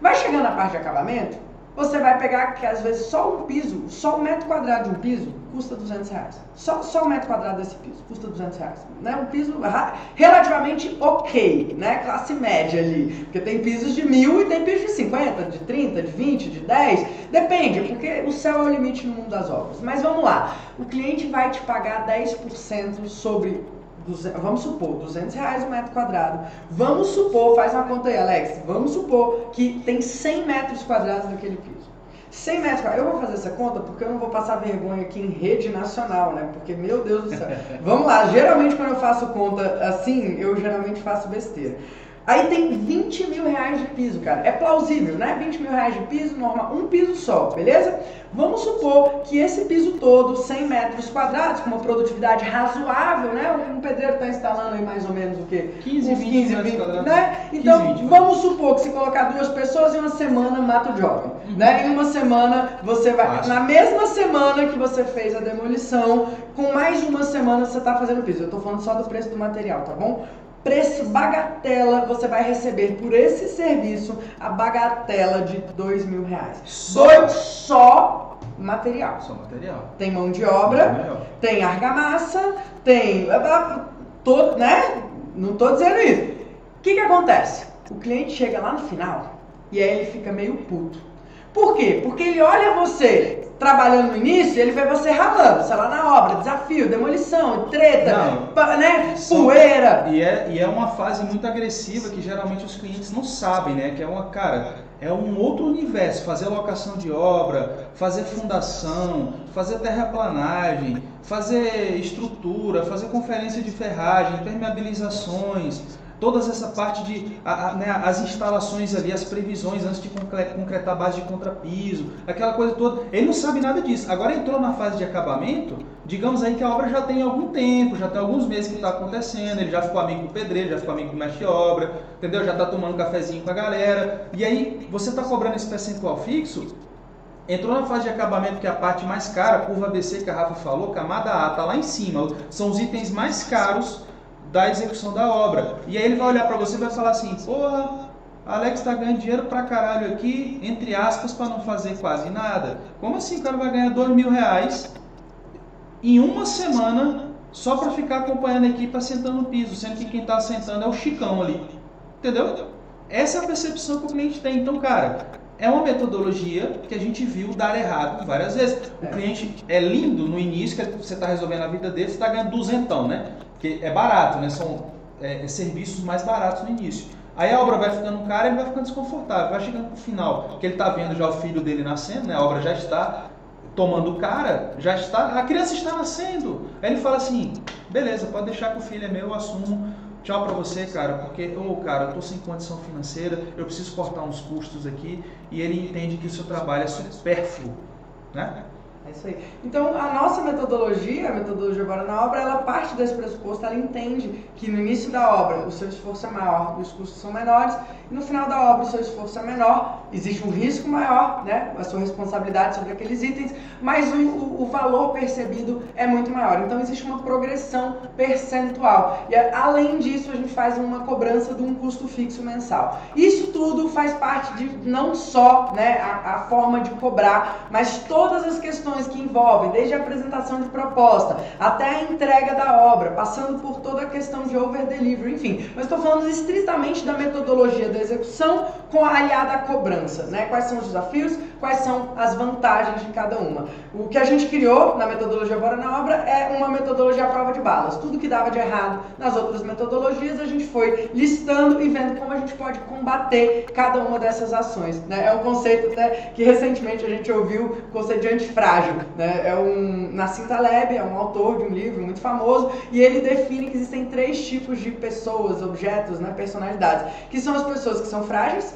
Speaker 2: Vai chegando na parte de acabamento, você vai pegar que às vezes só um piso, só um metro quadrado de um piso custa 200 reais. Só, só um metro quadrado desse piso custa 200 reais. Né? Um piso relativamente ok, né? Classe média ali. Porque tem pisos de mil e tem pisos de 50, de 30, de 20, de 10. Depende, porque o céu é o limite no mundo das obras. Mas vamos lá. O cliente vai te pagar 10% sobre vamos supor, 200 reais o metro quadrado. Vamos supor, faz uma conta aí, Alex. Vamos supor que tem 100 metros quadrados naquele piso. 100 metros. Eu vou fazer essa conta porque eu não vou passar vergonha aqui em rede nacional, né? Porque, meu Deus do céu. Vamos lá, geralmente quando eu faço conta assim, eu geralmente faço besteira. Aí tem 20 mil reais de piso, cara. É plausível, né? 20 mil reais de piso, normal, um piso só, beleza? Vamos supor que esse piso todo, 100 metros quadrados, com uma produtividade razoável, né? Um pedreiro está instalando aí mais ou menos o quê?
Speaker 1: 15, Uns 20, 15 20 quadrados.
Speaker 2: Né? Então, 15, 20, vamos supor que se colocar duas pessoas em uma semana mata o job. Uhum. Né? Em uma semana você vai. Na mesma semana que você fez a demolição, com mais uma semana você está fazendo piso. Eu estou falando só do preço do material, tá bom? Preço bagatela, você vai receber por esse serviço a bagatela de dois mil reais. Só, dois, só material.
Speaker 1: Só material.
Speaker 2: Tem mão de obra, tem argamassa, tem. Todo, né? Não estou dizendo isso. O que, que acontece? O cliente chega lá no final e aí ele fica meio puto. Por quê? Porque ele olha você trabalhando no início, ele vê você ralando, sei lá, na obra, desafio, demolição, treta, não, né, poeira.
Speaker 1: E é, e é uma fase muito agressiva que geralmente os clientes não sabem, né? Que é uma, cara, é um outro universo, fazer locação de obra, fazer fundação, fazer terraplanagem, fazer estrutura, fazer conferência de ferragem, permeabilizações, todas essa parte de a, a, né, as instalações ali, as previsões antes de concretar a base de contrapiso, aquela coisa toda. Ele não sabe nada disso. Agora entrou na fase de acabamento, digamos aí que a obra já tem algum tempo, já tem alguns meses que está acontecendo, ele já ficou amigo do pedreiro, já ficou amigo do mestre de obra, entendeu? Já está tomando um cafezinho com a galera. E aí você está cobrando esse percentual fixo, Entrou na fase de acabamento, que é a parte mais cara, curva BC que a Rafa falou, camada A, está lá em cima. São os itens mais caros da execução da obra. E aí ele vai olhar para você e vai falar assim: porra, Alex está ganhando dinheiro pra caralho aqui, entre aspas, para não fazer quase nada. Como assim o cara vai ganhar dois mil reais em uma semana só para ficar acompanhando a equipe assentando no piso, sendo que quem está assentando é o Chicão ali? Entendeu? Essa é a percepção que o cliente tem. Então, cara, é uma metodologia que a gente viu dar errado várias vezes. O é. cliente é lindo no início, que você está resolvendo a vida dele, você está ganhando duzentão, né? Que é barato, né? São é, é, serviços mais baratos no início. Aí a obra vai ficando cara, ele vai ficando desconfortável, vai chegando no final, que ele está vendo já o filho dele nascendo, né? A obra já está tomando cara, já está, a criança está nascendo. Aí ele fala assim: "Beleza, pode deixar que o filho é meu, eu assumo. Tchau para você, cara, porque ô, oh, cara, eu tô sem condição financeira, eu preciso cortar uns custos aqui". E ele entende que o seu trabalho é supérfluo, né?
Speaker 2: É isso aí. Então, a nossa metodologia, a metodologia agora na obra, ela parte desse pressuposto, ela entende que no início da obra o seu esforço é maior, os custos são menores, e no final da obra o seu esforço é menor, existe um risco maior, né, a sua responsabilidade sobre aqueles itens, mas o, o, o valor percebido é muito maior. Então, existe uma progressão percentual. E além disso, a gente faz uma cobrança de um custo fixo mensal. Isso tudo faz parte de não só né, a, a forma de cobrar, mas todas as questões questões que envolvem desde a apresentação de proposta até a entrega da obra, passando por toda a questão de over delivery, enfim. Mas estou falando estritamente da metodologia da execução com a aliada à cobrança, né? Quais são os desafios? quais são as vantagens de cada uma. O que a gente criou na metodologia Bora na Obra é uma metodologia à prova de balas. Tudo que dava de errado nas outras metodologias, a gente foi listando e vendo como a gente pode combater cada uma dessas ações. Né? É um conceito até que recentemente a gente ouviu, o conceito de antifrágil. Né? É um Nassim Taleb, é um autor de um livro muito famoso, e ele define que existem três tipos de pessoas, objetos, né, personalidades, que são as pessoas que são frágeis,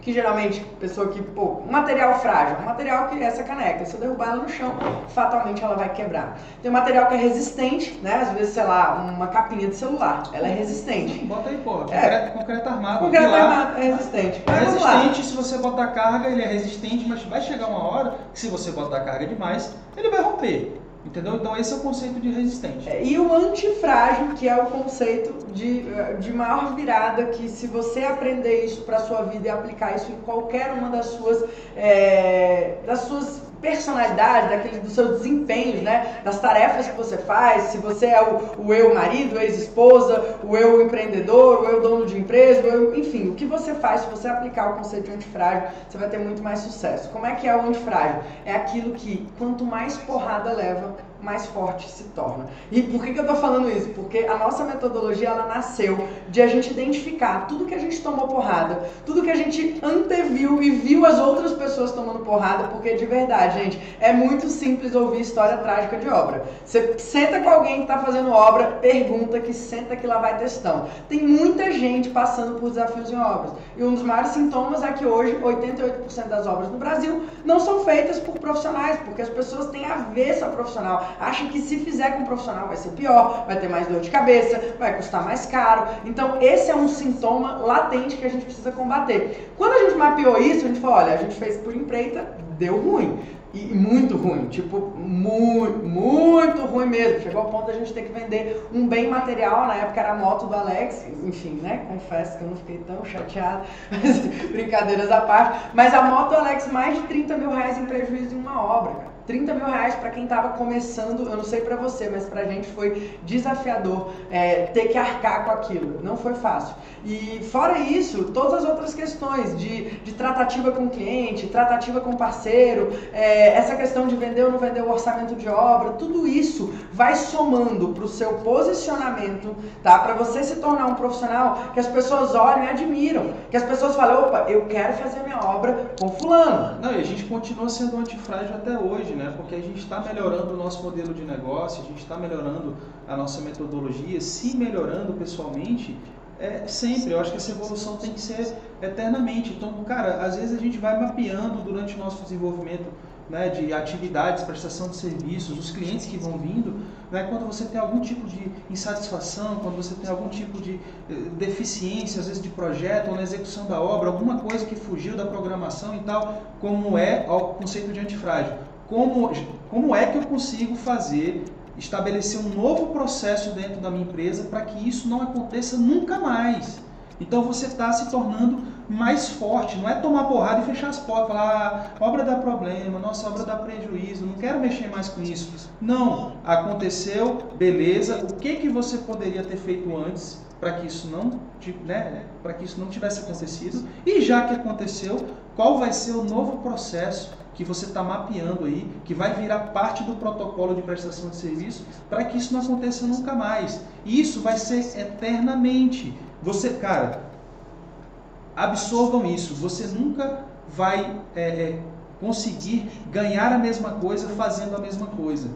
Speaker 2: que geralmente, pessoa que, pô, um material frágil, um material que é essa caneca, se eu derrubar ela no chão, fatalmente ela vai quebrar. Tem um material que é resistente, né? Às vezes, sei lá, uma capinha de celular, ela é resistente.
Speaker 1: Bota aí, pô, concreto, é. concreto armado.
Speaker 2: Concreto armado é resistente.
Speaker 1: É resistente, se você botar carga, ele é resistente, mas vai chegar uma hora que se você botar carga demais, ele vai romper. Entendeu? Então esse é o conceito de resistente.
Speaker 2: É, e o antifrágil, que é o conceito de, de maior virada, que se você aprender isso para sua vida e aplicar isso em qualquer uma das suas, é, das suas personalidade, daquele, dos seus desempenhos, né? Das tarefas que você faz, se você é o, o eu marido, ex-esposa, o eu empreendedor, o eu dono de empresa, eu, enfim, o que você faz, se você aplicar o conceito de antifrágil, você vai ter muito mais sucesso. Como é que é o antifrágil? É aquilo que quanto mais porrada leva, mais forte se torna. E por que, que eu estou falando isso? Porque a nossa metodologia ela nasceu de a gente identificar tudo que a gente tomou porrada, tudo que a gente anteviu e viu as outras pessoas tomando porrada, porque de verdade, gente, é muito simples ouvir história trágica de obra. Você senta com alguém que está fazendo obra, pergunta que senta que lá vai textão. Tem muita gente passando por desafios em obras. E um dos maiores sintomas é que hoje 88% das obras no Brasil não são feitas por profissionais, porque as pessoas têm avesso a profissional acham que se fizer com um profissional vai ser pior, vai ter mais dor de cabeça, vai custar mais caro. Então, esse é um sintoma latente que a gente precisa combater. Quando a gente mapeou isso, a gente falou: olha, a gente fez por empreita, deu ruim. E muito ruim, tipo, muito, muito ruim mesmo. Chegou ao ponto de a gente ter que vender um bem material, na época era a moto do Alex, enfim, né? Confesso que eu não fiquei tão chateado, brincadeiras à parte. Mas a moto do Alex, mais de 30 mil reais em prejuízo em uma obra, cara. 30 mil reais para quem estava começando, eu não sei para você, mas para a gente foi desafiador é, ter que arcar com aquilo. Não foi fácil. E fora isso, todas as outras questões de, de tratativa com cliente, tratativa com parceiro, é, essa questão de vender ou não vender o orçamento de obra, tudo isso vai somando para o seu posicionamento, tá? Para você se tornar um profissional que as pessoas olham e admiram, que as pessoas falam, opa, eu quero fazer minha obra com fulano.
Speaker 1: Não, e a gente continua sendo antifrágil até hoje, né? Porque a gente está melhorando o nosso modelo de negócio, a gente está melhorando a nossa metodologia, se melhorando pessoalmente é, sempre. Eu acho que essa evolução tem que ser eternamente. Então, cara, às vezes a gente vai mapeando durante o nosso desenvolvimento né, de atividades, prestação de serviços, os clientes que vão vindo, né, quando você tem algum tipo de insatisfação, quando você tem algum tipo de eh, deficiência, às vezes de projeto ou na execução da obra, alguma coisa que fugiu da programação e tal, como é o conceito de antifrágil. Como, como é que eu consigo fazer estabelecer um novo processo dentro da minha empresa para que isso não aconteça nunca mais. Então você está se tornando mais forte, não é tomar porrada e fechar as portas, falar, ah, obra dá problema, nossa obra dá prejuízo, não quero mexer mais com isso. Não, aconteceu, beleza, o que, que você poderia ter feito antes para que isso não, né, para que isso não tivesse acontecido? E já que aconteceu, qual vai ser o novo processo que você está mapeando aí, que vai virar parte do protocolo de prestação de serviço, para que isso não aconteça nunca mais. E isso vai ser eternamente. Você, cara, absorvam isso. Você nunca vai é, é, conseguir ganhar a mesma coisa fazendo a mesma coisa.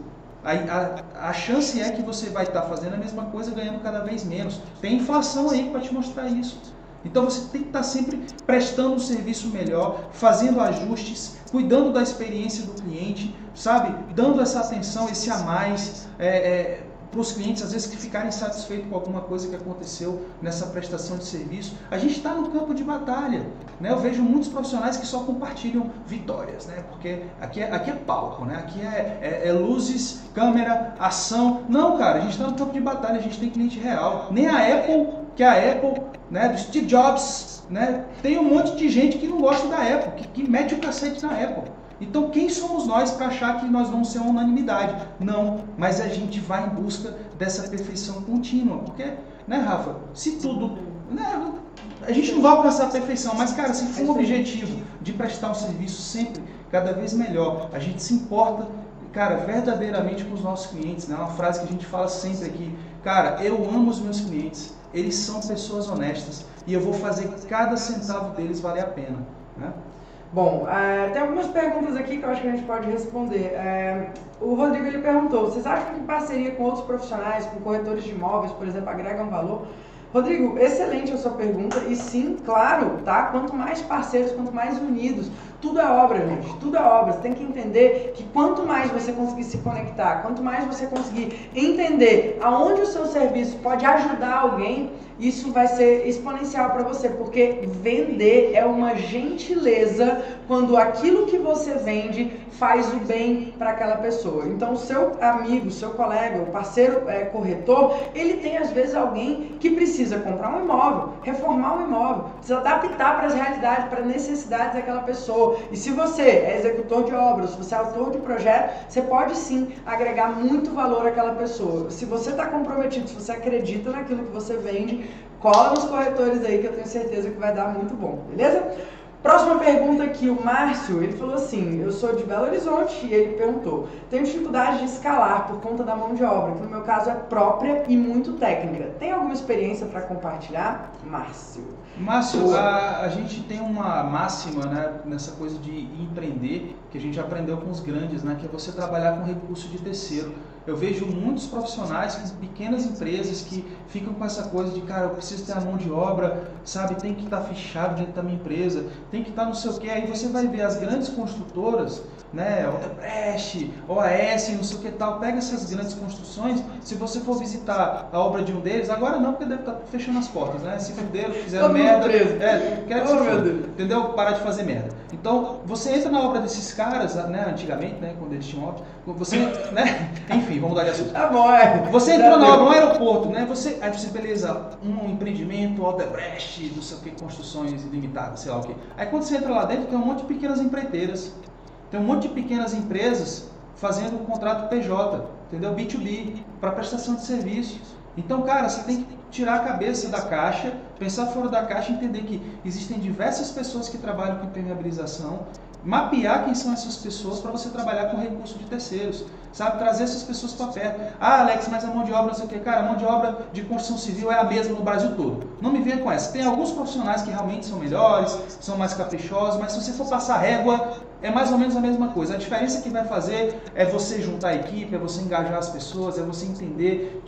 Speaker 1: A, a, a chance é que você vai estar tá fazendo a mesma coisa ganhando cada vez menos. Tem inflação aí para te mostrar isso. Então você tem que estar sempre prestando um serviço melhor, fazendo ajustes, cuidando da experiência do cliente, sabe? Dando essa atenção, esse a mais. É, é, para os clientes, às vezes, que ficarem satisfeitos com alguma coisa que aconteceu nessa prestação de serviço. A gente está no campo de batalha. Né? Eu vejo muitos profissionais que só compartilham vitórias, né? porque aqui é, aqui é palco, né? aqui é, é, é luzes, câmera, ação. Não, cara, a gente está no campo de batalha, a gente tem cliente real. Nem a Apple, que a Apple, né, do Steve Jobs, né, tem um monte de gente que não gosta da Apple, que, que mete o cacete na Apple. Então, quem somos nós para achar que nós vamos ser uma unanimidade? Não, mas a gente vai em busca dessa perfeição contínua. Porque, né, Rafa? Se tudo. né, a gente não vai alcançar a perfeição, mas, cara, se for um objetivo de prestar um serviço sempre cada vez melhor, a gente se importa, cara, verdadeiramente com os nossos clientes, né? Uma frase que a gente fala sempre aqui, cara, eu amo os meus clientes, eles são pessoas honestas e eu vou fazer cada centavo deles valer a pena, né?
Speaker 2: Bom, é, tem algumas perguntas aqui que eu acho que a gente pode responder. É, o Rodrigo ele perguntou: vocês acham que parceria com outros profissionais, com corretores de imóveis, por exemplo, agregam valor? Rodrigo, excelente a sua pergunta e sim, claro, tá? Quanto mais parceiros, quanto mais unidos, tudo é obra, gente, tudo é obra. Você tem que entender que quanto mais você conseguir se conectar, quanto mais você conseguir entender aonde o seu serviço pode ajudar alguém, isso vai ser exponencial para você, porque vender é uma gentileza quando aquilo que você vende faz o bem para aquela pessoa. Então, seu amigo, seu colega, o parceiro é, corretor, ele tem às vezes alguém que precisa comprar um imóvel, reformar um imóvel, precisa adaptar para as realidades, para necessidades daquela pessoa. E se você é executor de obras, se você é autor de projeto, você pode sim agregar muito valor àquela pessoa. Se você está comprometido, se você acredita naquilo que você vende, cola nos corretores aí que eu tenho certeza que vai dar muito bom, beleza? Próxima pergunta aqui, o Márcio, ele falou assim, eu sou de Belo Horizonte e ele perguntou, tenho dificuldade de escalar por conta da mão de obra, que no meu caso é própria e muito técnica. Tem alguma experiência para compartilhar? Márcio.
Speaker 1: Márcio, a, a, gente tem uma máxima né, nessa coisa de empreender, que a gente aprendeu com os grandes, né, que é você trabalhar com recurso de terceiro. Eu vejo muitos profissionais, pequenas empresas que ficam com essa coisa de, cara, eu preciso ter a mão de obra, sabe, tem que estar tá fechado dentro da minha empresa, tem que estar tá não sei o que. Aí você vai ver as grandes construtoras, né, Odebrecht, OAS, não sei o que tal, pega essas grandes construções, se você for visitar a obra de um deles, agora não, porque deve estar tá fechando as portas, né, se fuderam, fizeram merda, é, quer que oh, entendeu? Parar de fazer merda. Então, você entra na obra desses caras, né, antigamente, né, quando eles tinham obra, você, né, enfim, vamos mudar de assunto.
Speaker 2: Tá bom, é.
Speaker 1: Você entrou na obra, no aeroporto, né? Você, aí você, beleza, um empreendimento, Odebrecht, não sei o que, construções ilimitadas, sei lá o que. Aí quando você entra lá dentro, tem um monte de pequenas empreiteiras. Tem um monte de pequenas empresas fazendo um contrato PJ, entendeu? B2B, para prestação de serviços. Então, cara, você tem que tirar a cabeça da caixa, pensar fora da caixa entender que existem diversas pessoas que trabalham com impermeabilização, mapear quem são essas pessoas para você trabalhar com recurso de terceiros, sabe? Trazer essas pessoas para perto. Ah, Alex, mas a mão de obra não sei o que. Cara, a mão de obra de construção civil é a mesma no Brasil todo. Não me venha com essa. Tem alguns profissionais que realmente são melhores, são mais caprichosos, mas se você for passar régua, é mais ou menos a mesma coisa. A diferença que vai fazer é você juntar a equipe, é você engajar as pessoas, é você entender,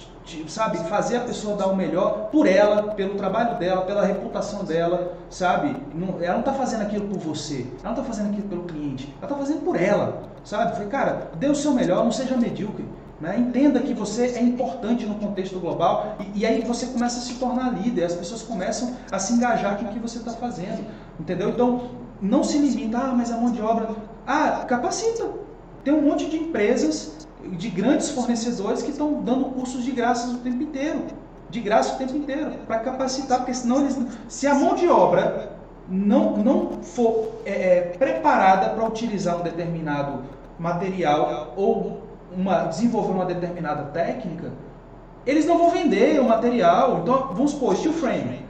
Speaker 1: sabe, fazer a pessoa dar o melhor por ela, pelo trabalho dela, pela reputação dela, sabe? ela não está fazendo aquilo por você, ela não está fazendo aquilo pelo cliente, ela está fazendo por ela, sabe? Falei, cara, dê o seu melhor, não seja medíocre. Né? Entenda que você é importante no contexto global e, e, aí você começa a se tornar líder, as pessoas começam a se engajar com o que você está fazendo, entendeu? Então, não se limita, ah, mas a mão de obra. Ah, capacita. Tem um monte de empresas, de grandes fornecedores que estão dando cursos de graça o tempo inteiro. De graça o tempo inteiro, para capacitar, porque senão eles. Se a mão de obra não, não for é, é, preparada para utilizar um determinado material ou uma, desenvolver uma determinada técnica, eles não vão vender o material. Então, vamos supor, steel frame.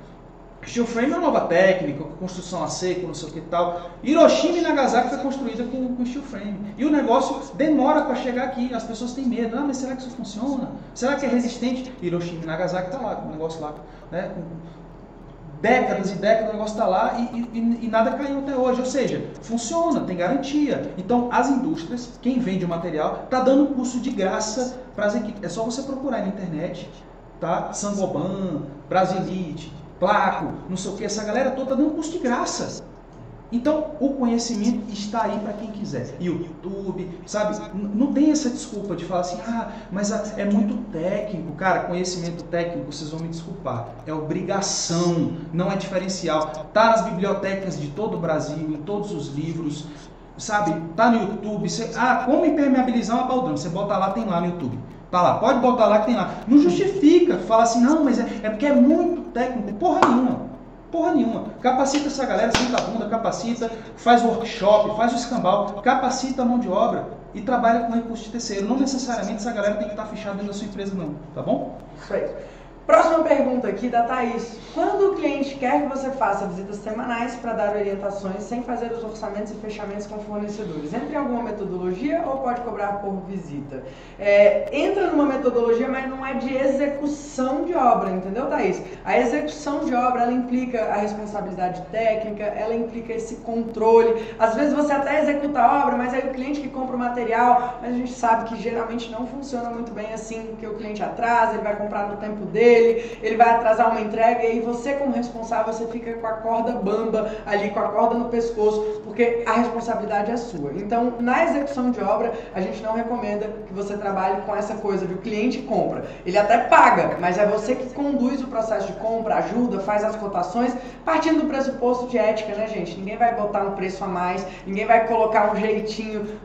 Speaker 1: Steel frame é uma nova técnica, construção a seco, não sei o que tal. Hiroshima e Nagasaki foi construída com, com steel frame. E o negócio demora para chegar aqui. As pessoas têm medo. Ah, mas será que isso funciona? Será que é resistente? Hiroshima e Nagasaki está lá, o negócio lá. Né? décadas e décadas o negócio está lá e, e, e, nada caiu até hoje. Ou seja, funciona, tem garantia. Então, as indústrias, quem vende o material, está dando curso de graça para as equipes. É só você procurar na internet, tá? Sangoban, Brasilite, Placo, não sei o que, essa galera toda dando curso de graça. Então, o conhecimento está aí para quem quiser. E o YouTube, sabe? Não tem essa desculpa de falar assim, ah, mas é muito técnico. Cara, conhecimento técnico, vocês vão me desculpar. É obrigação, não é diferencial. Tá nas bibliotecas de todo o Brasil, em todos os livros, sabe? Tá no YouTube. Ah, como impermeabilizar uma baldão? Você bota lá, tem lá no YouTube. Tá lá, pode botar lá que tem lá. Não justifica, fala assim, não, mas é, é porque é muito técnico. Porra nenhuma. Porra nenhuma. Capacita essa galera, senta a bunda, capacita, faz workshop, faz o escambau, capacita a mão de obra e trabalha com recurso de terceiro. Não necessariamente essa galera tem que estar fechada dentro da sua empresa, não. Tá bom?
Speaker 2: Isso aí. Próxima pergunta aqui da Thaís. Quando o cliente quer que você faça visitas semanais para dar orientações sem fazer os orçamentos e fechamentos com fornecedores, entra em alguma metodologia ou pode cobrar por visita? É, entra numa metodologia, mas não é de execução de obra, entendeu, Thaís? A execução de obra, ela implica a responsabilidade técnica, ela implica esse controle. Às vezes você até executa a obra, mas aí o cliente que compra o material, mas a gente sabe que geralmente não funciona muito bem assim, porque o cliente atrasa, ele vai comprar no tempo dele, dele, ele vai atrasar uma entrega e você como responsável, você fica com a corda bamba ali, com a corda no pescoço, porque a responsabilidade é sua. Então, na execução de obra, a gente não recomenda que você trabalhe com essa coisa de o cliente compra. Ele até paga, mas é você que conduz o processo de compra, ajuda, faz as cotações, partindo do pressuposto de ética, né, gente? Ninguém vai botar um preço a mais, ninguém vai colocar um jeitinho.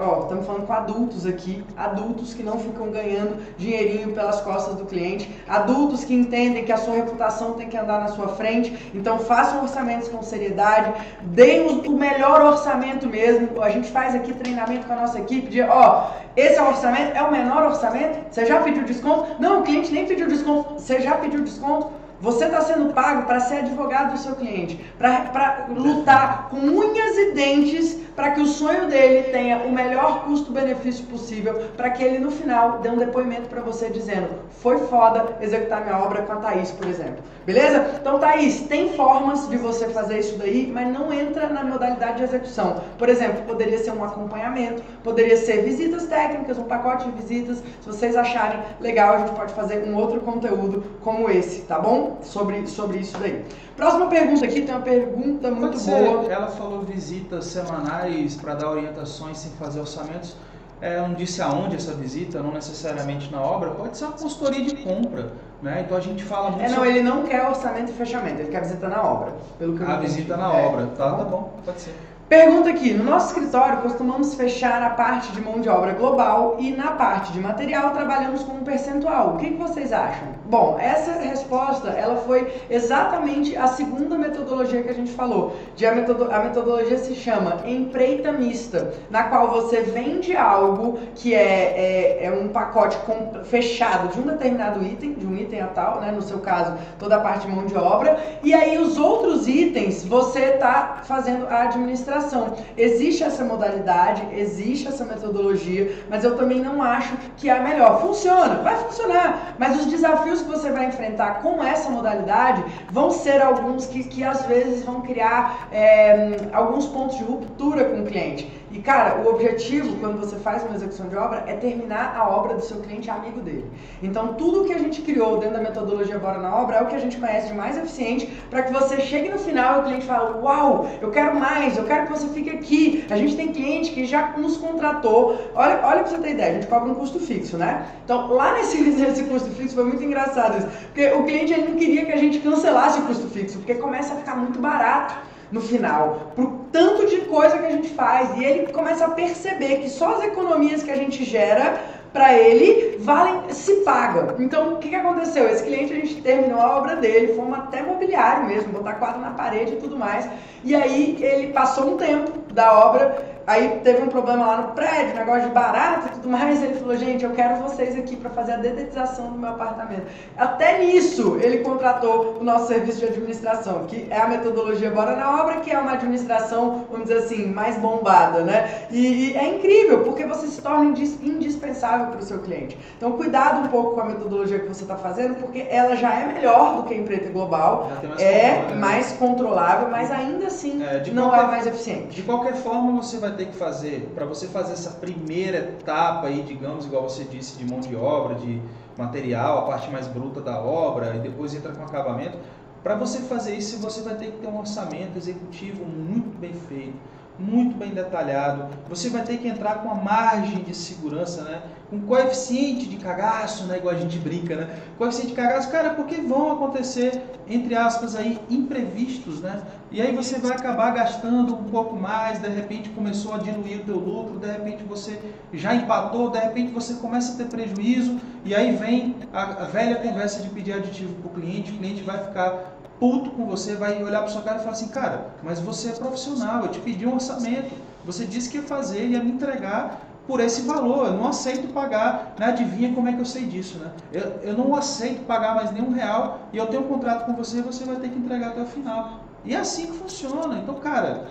Speaker 2: Ó, estamos falando com adultos aqui, adultos que não ficam ganhando dinheirinho pelas costas do cliente, adultos que entendem que a sua reputação tem que andar na sua frente. Então façam orçamentos com seriedade, deem o melhor orçamento mesmo. A gente faz aqui treinamento com a nossa equipe de, ó, esse é o orçamento, é o menor orçamento? Você já pediu desconto? Não, o cliente nem pediu desconto. Você já pediu desconto? Você está sendo pago para ser advogado do seu cliente, para lutar com unhas e dentes para que o sonho dele tenha o melhor custo-benefício possível, para que ele no final dê um depoimento para você dizendo: foi foda executar minha obra com a Thaís, por exemplo. Beleza? Então, Thaís, tem formas de você fazer isso daí, mas não entra na modalidade de execução. Por exemplo, poderia ser um acompanhamento, poderia ser visitas técnicas, um pacote de visitas. Se vocês acharem legal, a gente pode fazer um outro conteúdo como esse, tá bom? Sobre, sobre isso daí. Próxima pergunta aqui, tem uma pergunta muito boa.
Speaker 1: Ela falou visitas semanais para dar orientações sem fazer orçamentos. É, não disse aonde essa visita, não necessariamente na obra, pode ser uma consultoria de compra, né? Então a gente fala muito.
Speaker 2: É, não, sobre... ele não quer orçamento e fechamento, ele quer visita na obra.
Speaker 1: Pelo que eu a visita na é, obra, tá, tá bom, pode ser.
Speaker 2: Pergunta aqui: no nosso escritório costumamos fechar a parte de mão de obra global e na parte de material trabalhamos com um percentual. O que, que vocês acham? Bom, essa resposta ela foi exatamente a segunda metodologia que a gente falou. De a, metodo, a metodologia se chama empreita mista, na qual você vende algo que é, é, é um pacote fechado de um determinado item, de um item a tal, né? No seu caso, toda a parte de mão de obra, e aí os outros itens você está fazendo a administração. Existe essa modalidade, existe essa metodologia, mas eu também não acho que é a melhor. Funciona, vai funcionar, mas os desafios que você vai enfrentar com essa modalidade vão ser alguns que, que às vezes vão criar é, alguns pontos de ruptura com o cliente. E cara, o objetivo quando você faz uma execução de obra é terminar a obra do seu cliente amigo dele. Então tudo que a gente criou dentro da metodologia Bora na Obra é o que a gente conhece de mais eficiente para que você chegue no final e o cliente fale: Uau, eu quero mais, eu quero que você fique aqui. A gente tem cliente que já nos contratou. Olha, olha pra você ter ideia, a gente cobra um custo fixo, né? Então lá nesse, nesse custo fixo foi muito engraçado isso. Porque o cliente ele não queria que a gente cancelasse o custo fixo, porque começa a ficar muito barato no final, pro tanto de coisa que a gente faz. E ele começa a perceber que só as economias que a gente gera para ele valem, se pagam. Então, o que, que aconteceu? Esse cliente, a gente terminou a obra dele, fomos até mobiliário mesmo, botar quadro na parede e tudo mais. E aí, ele passou um tempo da obra, Aí teve um problema lá no prédio, negócio de barato e tudo mais. Ele falou: gente, eu quero vocês aqui para fazer a dedetização do meu apartamento. Até nisso, ele contratou o nosso serviço de administração, que é a metodologia Bora na Obra, que é uma administração, vamos dizer assim, mais bombada, né? E, e é incrível, porque você se torna indispensável para o seu cliente. Então, cuidado um pouco com a metodologia que você está fazendo, porque ela já é melhor do que a empresa global, mais é né? mais controlável, mas ainda assim é, não qualquer, é mais eficiente.
Speaker 1: De qualquer forma, você vai ter que fazer, para você fazer essa primeira etapa aí, digamos, igual você disse, de mão de obra, de material, a parte mais bruta da obra, e depois entra com acabamento, para você fazer isso, você vai ter que ter um orçamento executivo muito bem feito muito bem detalhado. Você vai ter que entrar com a margem de segurança, né? Com coeficiente de cagaço, né? Igual a gente brinca, né? Coeficiente de cagaço, cara, porque vão acontecer, entre aspas, aí, imprevistos, né? E aí você vai acabar gastando um pouco mais, de repente começou a diluir o teu lucro, de repente você já empatou, de repente você começa a ter prejuízo, e aí vem a, velha conversa de pedir aditivo para o cliente, o cliente vai ficar puto com você, vai olhar para sua cara e falar assim, cara, mas você é profissional, eu te pedi um orçamento, você disse que ia fazer, ia me entregar por esse valor. Eu não aceito pagar, né? adivinha como é que eu sei disso, né? Eu, eu não aceito pagar mais nenhum real e eu tenho um contrato com você e você vai ter que entregar até o final. E é assim que funciona. Então, cara,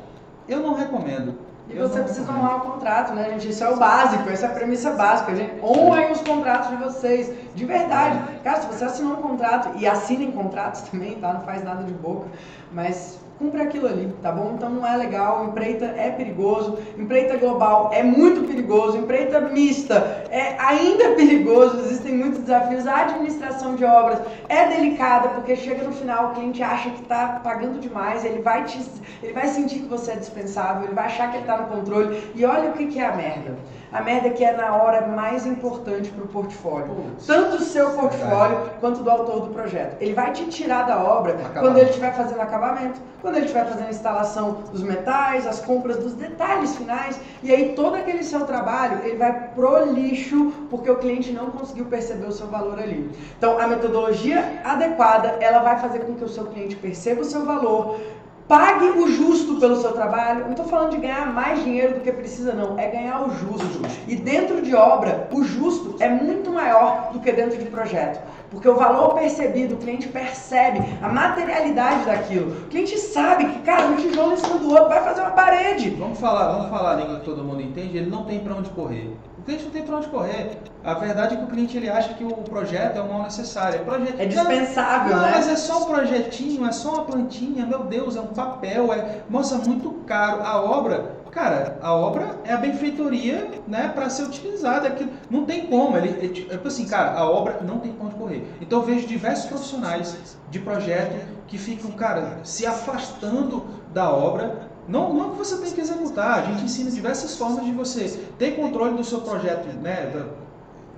Speaker 1: eu não recomendo.
Speaker 2: E você precisa honrar o contrato, né, gente? Isso é o básico, essa é a premissa básica. Gente, honrem os contratos de vocês, de verdade. Cara, se você assinou um contrato, e assinem contratos também, tá? Não faz nada de boca, mas cumpre aquilo ali, tá bom? Então não é legal, empreita é perigoso, empreita global é muito perigoso, empreita mista é ainda perigoso, existem muitos desafios. A administração de obras é delicada porque chega no final o cliente acha que está pagando demais, ele vai te, ele vai sentir que você é dispensável, ele vai achar que ele está no controle e olha o que, que é a merda a merda que é na hora mais importante para o portfólio. Putz. Tanto o seu portfólio Verdade. quanto do autor do projeto. Ele vai te tirar da obra acabamento. quando ele estiver fazendo acabamento, quando ele estiver fazendo a instalação dos metais, as compras dos detalhes finais, e aí todo aquele seu trabalho ele vai pro lixo porque o cliente não conseguiu perceber o seu valor ali. Então a metodologia adequada ela vai fazer com que o seu cliente perceba o seu valor, Pague o justo pelo seu trabalho. Não estou falando de ganhar mais dinheiro do que precisa, não. É ganhar o justo. E dentro de obra, o justo é muito maior do que dentro de projeto. Porque o valor percebido, o cliente percebe a materialidade daquilo. O cliente sabe que, cara, um tijolo em cima do outro vai fazer uma parede.
Speaker 1: Vamos falar, vamos falar a língua que todo mundo entende. Ele não tem para onde correr cliente não tem para onde correr. A verdade é que o cliente ele acha que o projeto é o mal necessário.
Speaker 2: É, é dispensável,
Speaker 1: não,
Speaker 2: né?
Speaker 1: Mas é só um projetinho, é só uma plantinha, meu Deus, é um papel, é, nossa, muito caro. A obra, cara, a obra é a benfeitoria, né, para ser utilizada. Aqui não tem como. Ele, é, tipo assim, cara, a obra não tem onde correr. Então eu vejo diversos profissionais de projeto que ficam, cara, se afastando da obra não, não que você tem que executar, a gente ensina diversas formas de você ter controle do seu projeto, né,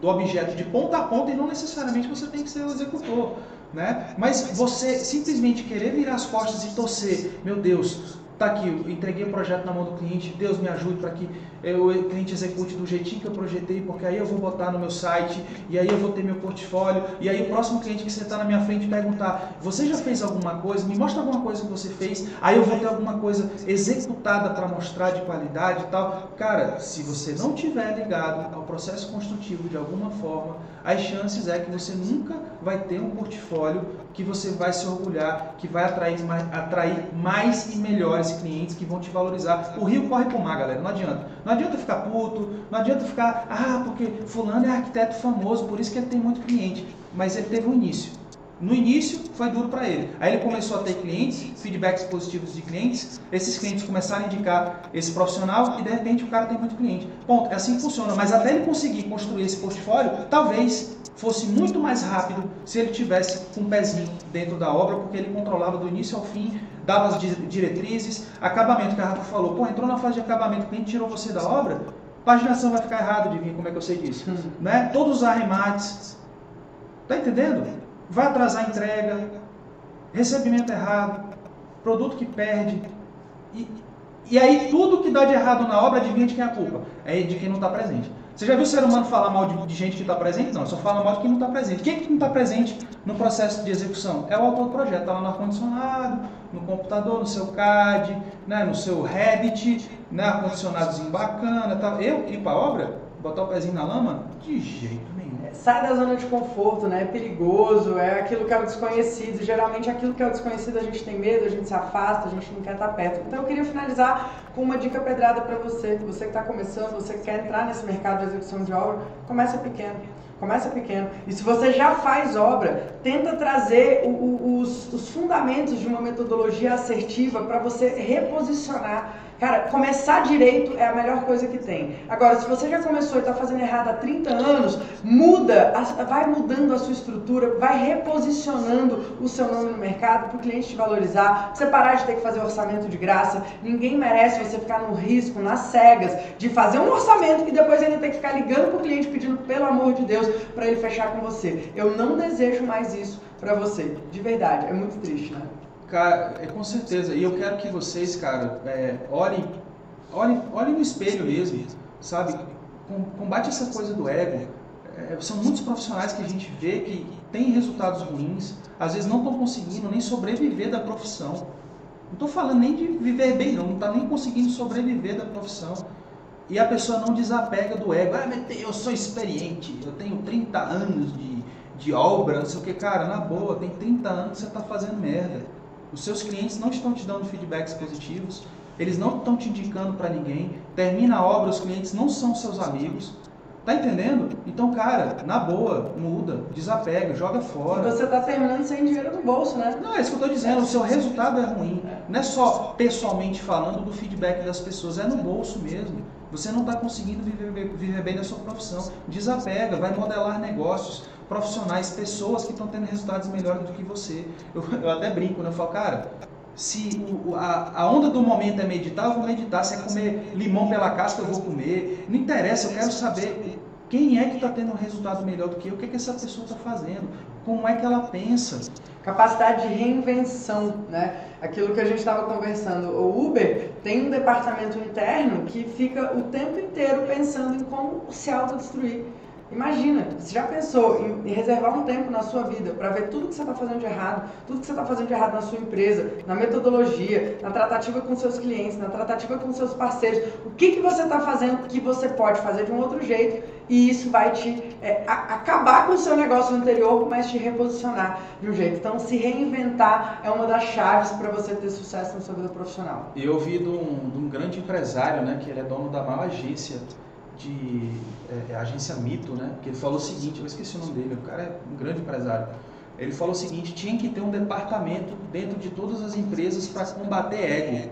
Speaker 1: do objeto de ponta a ponta e não necessariamente você tem que ser o executor. Né? Mas você simplesmente querer virar as costas e torcer, meu Deus, Tá aqui, entreguei o projeto na mão do cliente, Deus me ajude para que o cliente execute do jeitinho que eu projetei, porque aí eu vou botar no meu site, e aí eu vou ter meu portfólio, e aí o próximo cliente que sentar na minha frente perguntar, você já fez alguma coisa? Me mostra alguma coisa que você fez, aí eu vou ter alguma coisa executada para mostrar de qualidade e tal. Cara, se você não tiver ligado ao processo construtivo de alguma forma, as chances é que você nunca vai ter um portfólio que você vai se orgulhar, que vai atrair mais, atrair mais e melhores clientes que vão te valorizar. O rio corre pro mar, galera, não adianta. Não adianta ficar puto, não adianta ficar, ah, porque fulano é arquiteto famoso, por isso que ele tem muito cliente. Mas ele teve um início. No início foi duro para ele. Aí ele começou a ter clientes, feedbacks positivos de clientes. Esses clientes começaram a indicar esse profissional e de repente o cara tem muito cliente. Ponto. É assim que funciona. Mas até ele conseguir construir esse portfólio, talvez fosse muito mais rápido se ele tivesse um pezinho dentro da obra, porque ele controlava do início ao fim, dava as diretrizes, acabamento que a Rafa falou. Pô, entrou na fase de acabamento, o cliente tirou você da obra, paginação vai ficar errada, adivinha como é que eu sei disso? Hum. Né? Todos os arremates. Tá entendendo? Vai atrasar a entrega, recebimento errado, produto que perde. E, e aí tudo que dá de errado na obra, adivinha de quem é a culpa? É de quem não está presente. Você já viu o ser humano falar mal de, de gente que está presente? Não, só fala mal de quem não está presente. Quem é que não está presente no processo de execução? É o autor do projeto. Está lá no ar-condicionado, no computador, no seu CAD, né, no seu Revit, né, ar-condicionadozinho bacana. Tá. Eu ir para a obra, botar o pezinho na lama? De jeito
Speaker 2: sai da zona de conforto, né? É perigoso, é aquilo que é o desconhecido. Geralmente aquilo que é o desconhecido a gente tem medo, a gente se afasta, a gente não quer estar perto. Então eu queria finalizar com uma dica pedrada para você, você que está começando, você que quer entrar nesse mercado de execução de obra, começa pequeno. Começa pequeno. E se você já faz obra, tenta trazer o, o, os, os fundamentos de uma metodologia assertiva para você reposicionar Cara, começar direito é a melhor coisa que tem. Agora, se você já começou e está fazendo errado há 30 anos, muda, vai mudando a sua estrutura, vai reposicionando o seu nome no mercado para o cliente te valorizar, você parar de ter que fazer orçamento de graça. Ninguém merece você ficar no risco, nas cegas, de fazer um orçamento e depois ainda ter que ficar ligando para o cliente pedindo, pelo amor de Deus, para ele fechar com você. Eu não desejo mais isso para você. De verdade, é muito triste, né?
Speaker 1: Cara, é com certeza. E eu quero que vocês, cara, é, olhem, olhem, olhem no espelho mesmo, sabe? Combate essa coisa do ego. É, são muitos profissionais que a gente vê que têm resultados ruins, às vezes não estão conseguindo nem sobreviver da profissão. Não estou falando nem de viver bem, não, não está nem conseguindo sobreviver da profissão. E a pessoa não desapega do ego. Ah, eu sou experiente, eu tenho 30 anos de, de obra, não sei o que. Cara, na boa, tem 30 anos que você está fazendo merda. Os seus clientes não estão te dando feedbacks positivos, eles não estão te indicando para ninguém. Termina a obra, os clientes não são seus amigos. Tá entendendo? Então, cara, na boa, muda, desapega, joga fora.
Speaker 2: E você tá terminando sem dinheiro no bolso, né?
Speaker 1: Não, é isso que eu tô dizendo, o seu resultado é ruim. Não é só pessoalmente falando do feedback das pessoas, é no bolso mesmo. Você não está conseguindo viver, viver bem da sua profissão. Desapega, vai modelar negócios profissionais, pessoas que estão tendo resultados melhores do que você. Eu, eu até brinco, né? Eu falo, cara, se o, a, a, onda do momento é meditar, eu vou meditar. Se é comer limão pela casca, eu vou comer. Não interessa, eu quero saber quem é que está tendo um resultado melhor do que eu, o que, é que essa pessoa está fazendo, como é que ela pensa.
Speaker 2: Capacidade de reinvenção, né? Aquilo que a gente estava conversando. O Uber tem um departamento interno que fica o tempo inteiro pensando em como se autodestruir. Imagina, você já pensou em, reservar um tempo na sua vida para ver tudo que você está fazendo de errado, tudo que você está fazendo de errado na sua empresa, na metodologia, na tratativa com seus clientes, na tratativa com seus parceiros, o que, que você está fazendo que você pode fazer de um outro jeito e isso vai te é, a, acabar com o seu negócio anterior, mas te reposicionar de um jeito. Então, se reinventar é uma das chaves para você ter sucesso na sua vida profissional.
Speaker 1: Eu ouvi de um, de um grande empresário, né, que ele é dono da maior agência de é, é, agência Mito, né? Que ele falou o seguinte, eu esqueci o nome dele, o cara é um grande empresário. Ele falou o seguinte, tinha que ter um departamento dentro de todas as empresas para combater ego.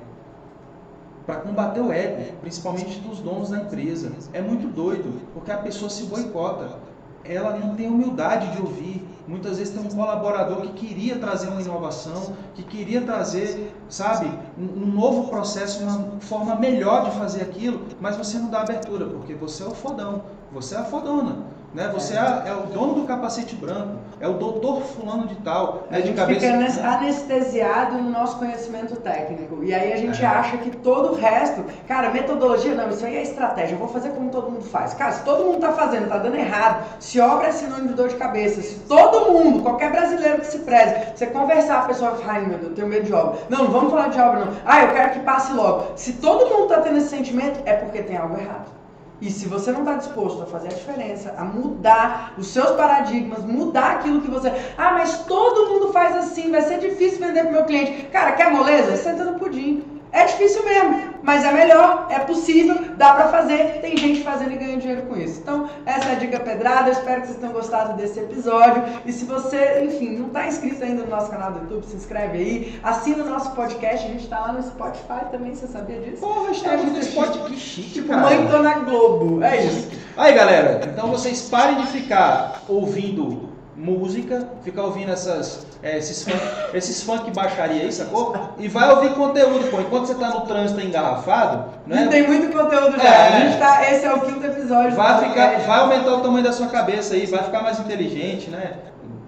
Speaker 1: Para combater o ego, principalmente dos donos da empresa. É muito doido, porque a pessoa se boicota. Ela não tem humildade de ouvir, Muitas vezes tem um colaborador que queria trazer uma inovação, que queria trazer, sabe, um novo processo, uma forma melhor de fazer aquilo, mas você não dá abertura, porque você é o fodão, você é a fodona. Né? Você é, é, o dono do capacete branco, é o doutor fulano de tal.
Speaker 2: A gente cabeça... fica anestesiado no nosso conhecimento técnico. E aí a gente é. acha que todo o resto, cara, metodologia, não, isso aí é estratégia, eu vou fazer como todo mundo faz. Cara, se todo mundo tá fazendo, tá dando errado, se obra é sinônimo de dor de cabeça, se todo mundo, qualquer brasileiro que se preze, você conversar, a pessoa fala, ai meu Deus, eu tenho medo de obra. Não, não vamos falar de obra não. Ah, eu quero que passe logo. Se todo mundo tá tendo esse sentimento, é porque tem algo errado. E se você não está disposto a fazer a diferença, a mudar os seus paradigmas, mudar aquilo que você. Ah, mas todo mundo faz assim, vai ser difícil vender para o meu cliente. Cara, quer moleza? Senta no pudim. É difícil mesmo, mas é melhor, é possível, dá para fazer, tem gente fazendo e ganhando dinheiro com isso. Então, essa é a dica pedrada, eu espero que vocês tenham gostado desse episódio. E se você, enfim, não está inscrito ainda no nosso canal do YouTube, se inscreve aí, assina o nosso podcast, a gente está lá no Spotify também, você sabia disso?
Speaker 1: Porra, estamos é, no Spotify, que chique,
Speaker 2: Tipo,
Speaker 1: cara.
Speaker 2: mãe tô na Globo, é isso.
Speaker 1: Aí, galera, então vocês parem de ficar ouvindo música, ficar ouvindo essas, é, esses, funk, esses funk baixaria aí, sacou? E vai ouvir conteúdo, pô. Enquanto você tá no trânsito engarrafado,
Speaker 2: né? tem muito conteúdo já. É, a gente tá, esse é o quinto episódio.
Speaker 1: Vai, ficar, vai aumentar o tamanho da sua cabeça aí, vai ficar mais inteligente, né?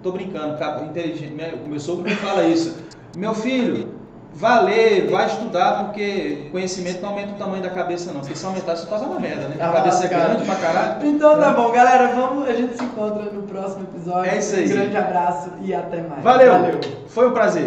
Speaker 1: Tô brincando, inteligente. Meu sogro me fala isso. Meu filho, Ler, vai estudar, porque conhecimento não aumenta o tamanho da cabeça, não. Porque se aumentar, você tava na merda, né? A ah, cabeça é grande pra caralho.
Speaker 2: Então tá bom, galera. Vamos, a gente se encontra no próximo episódio.
Speaker 1: É isso aí.
Speaker 2: Um grande abraço e até mais.
Speaker 1: Valeu. Valeu. Foi um prazer.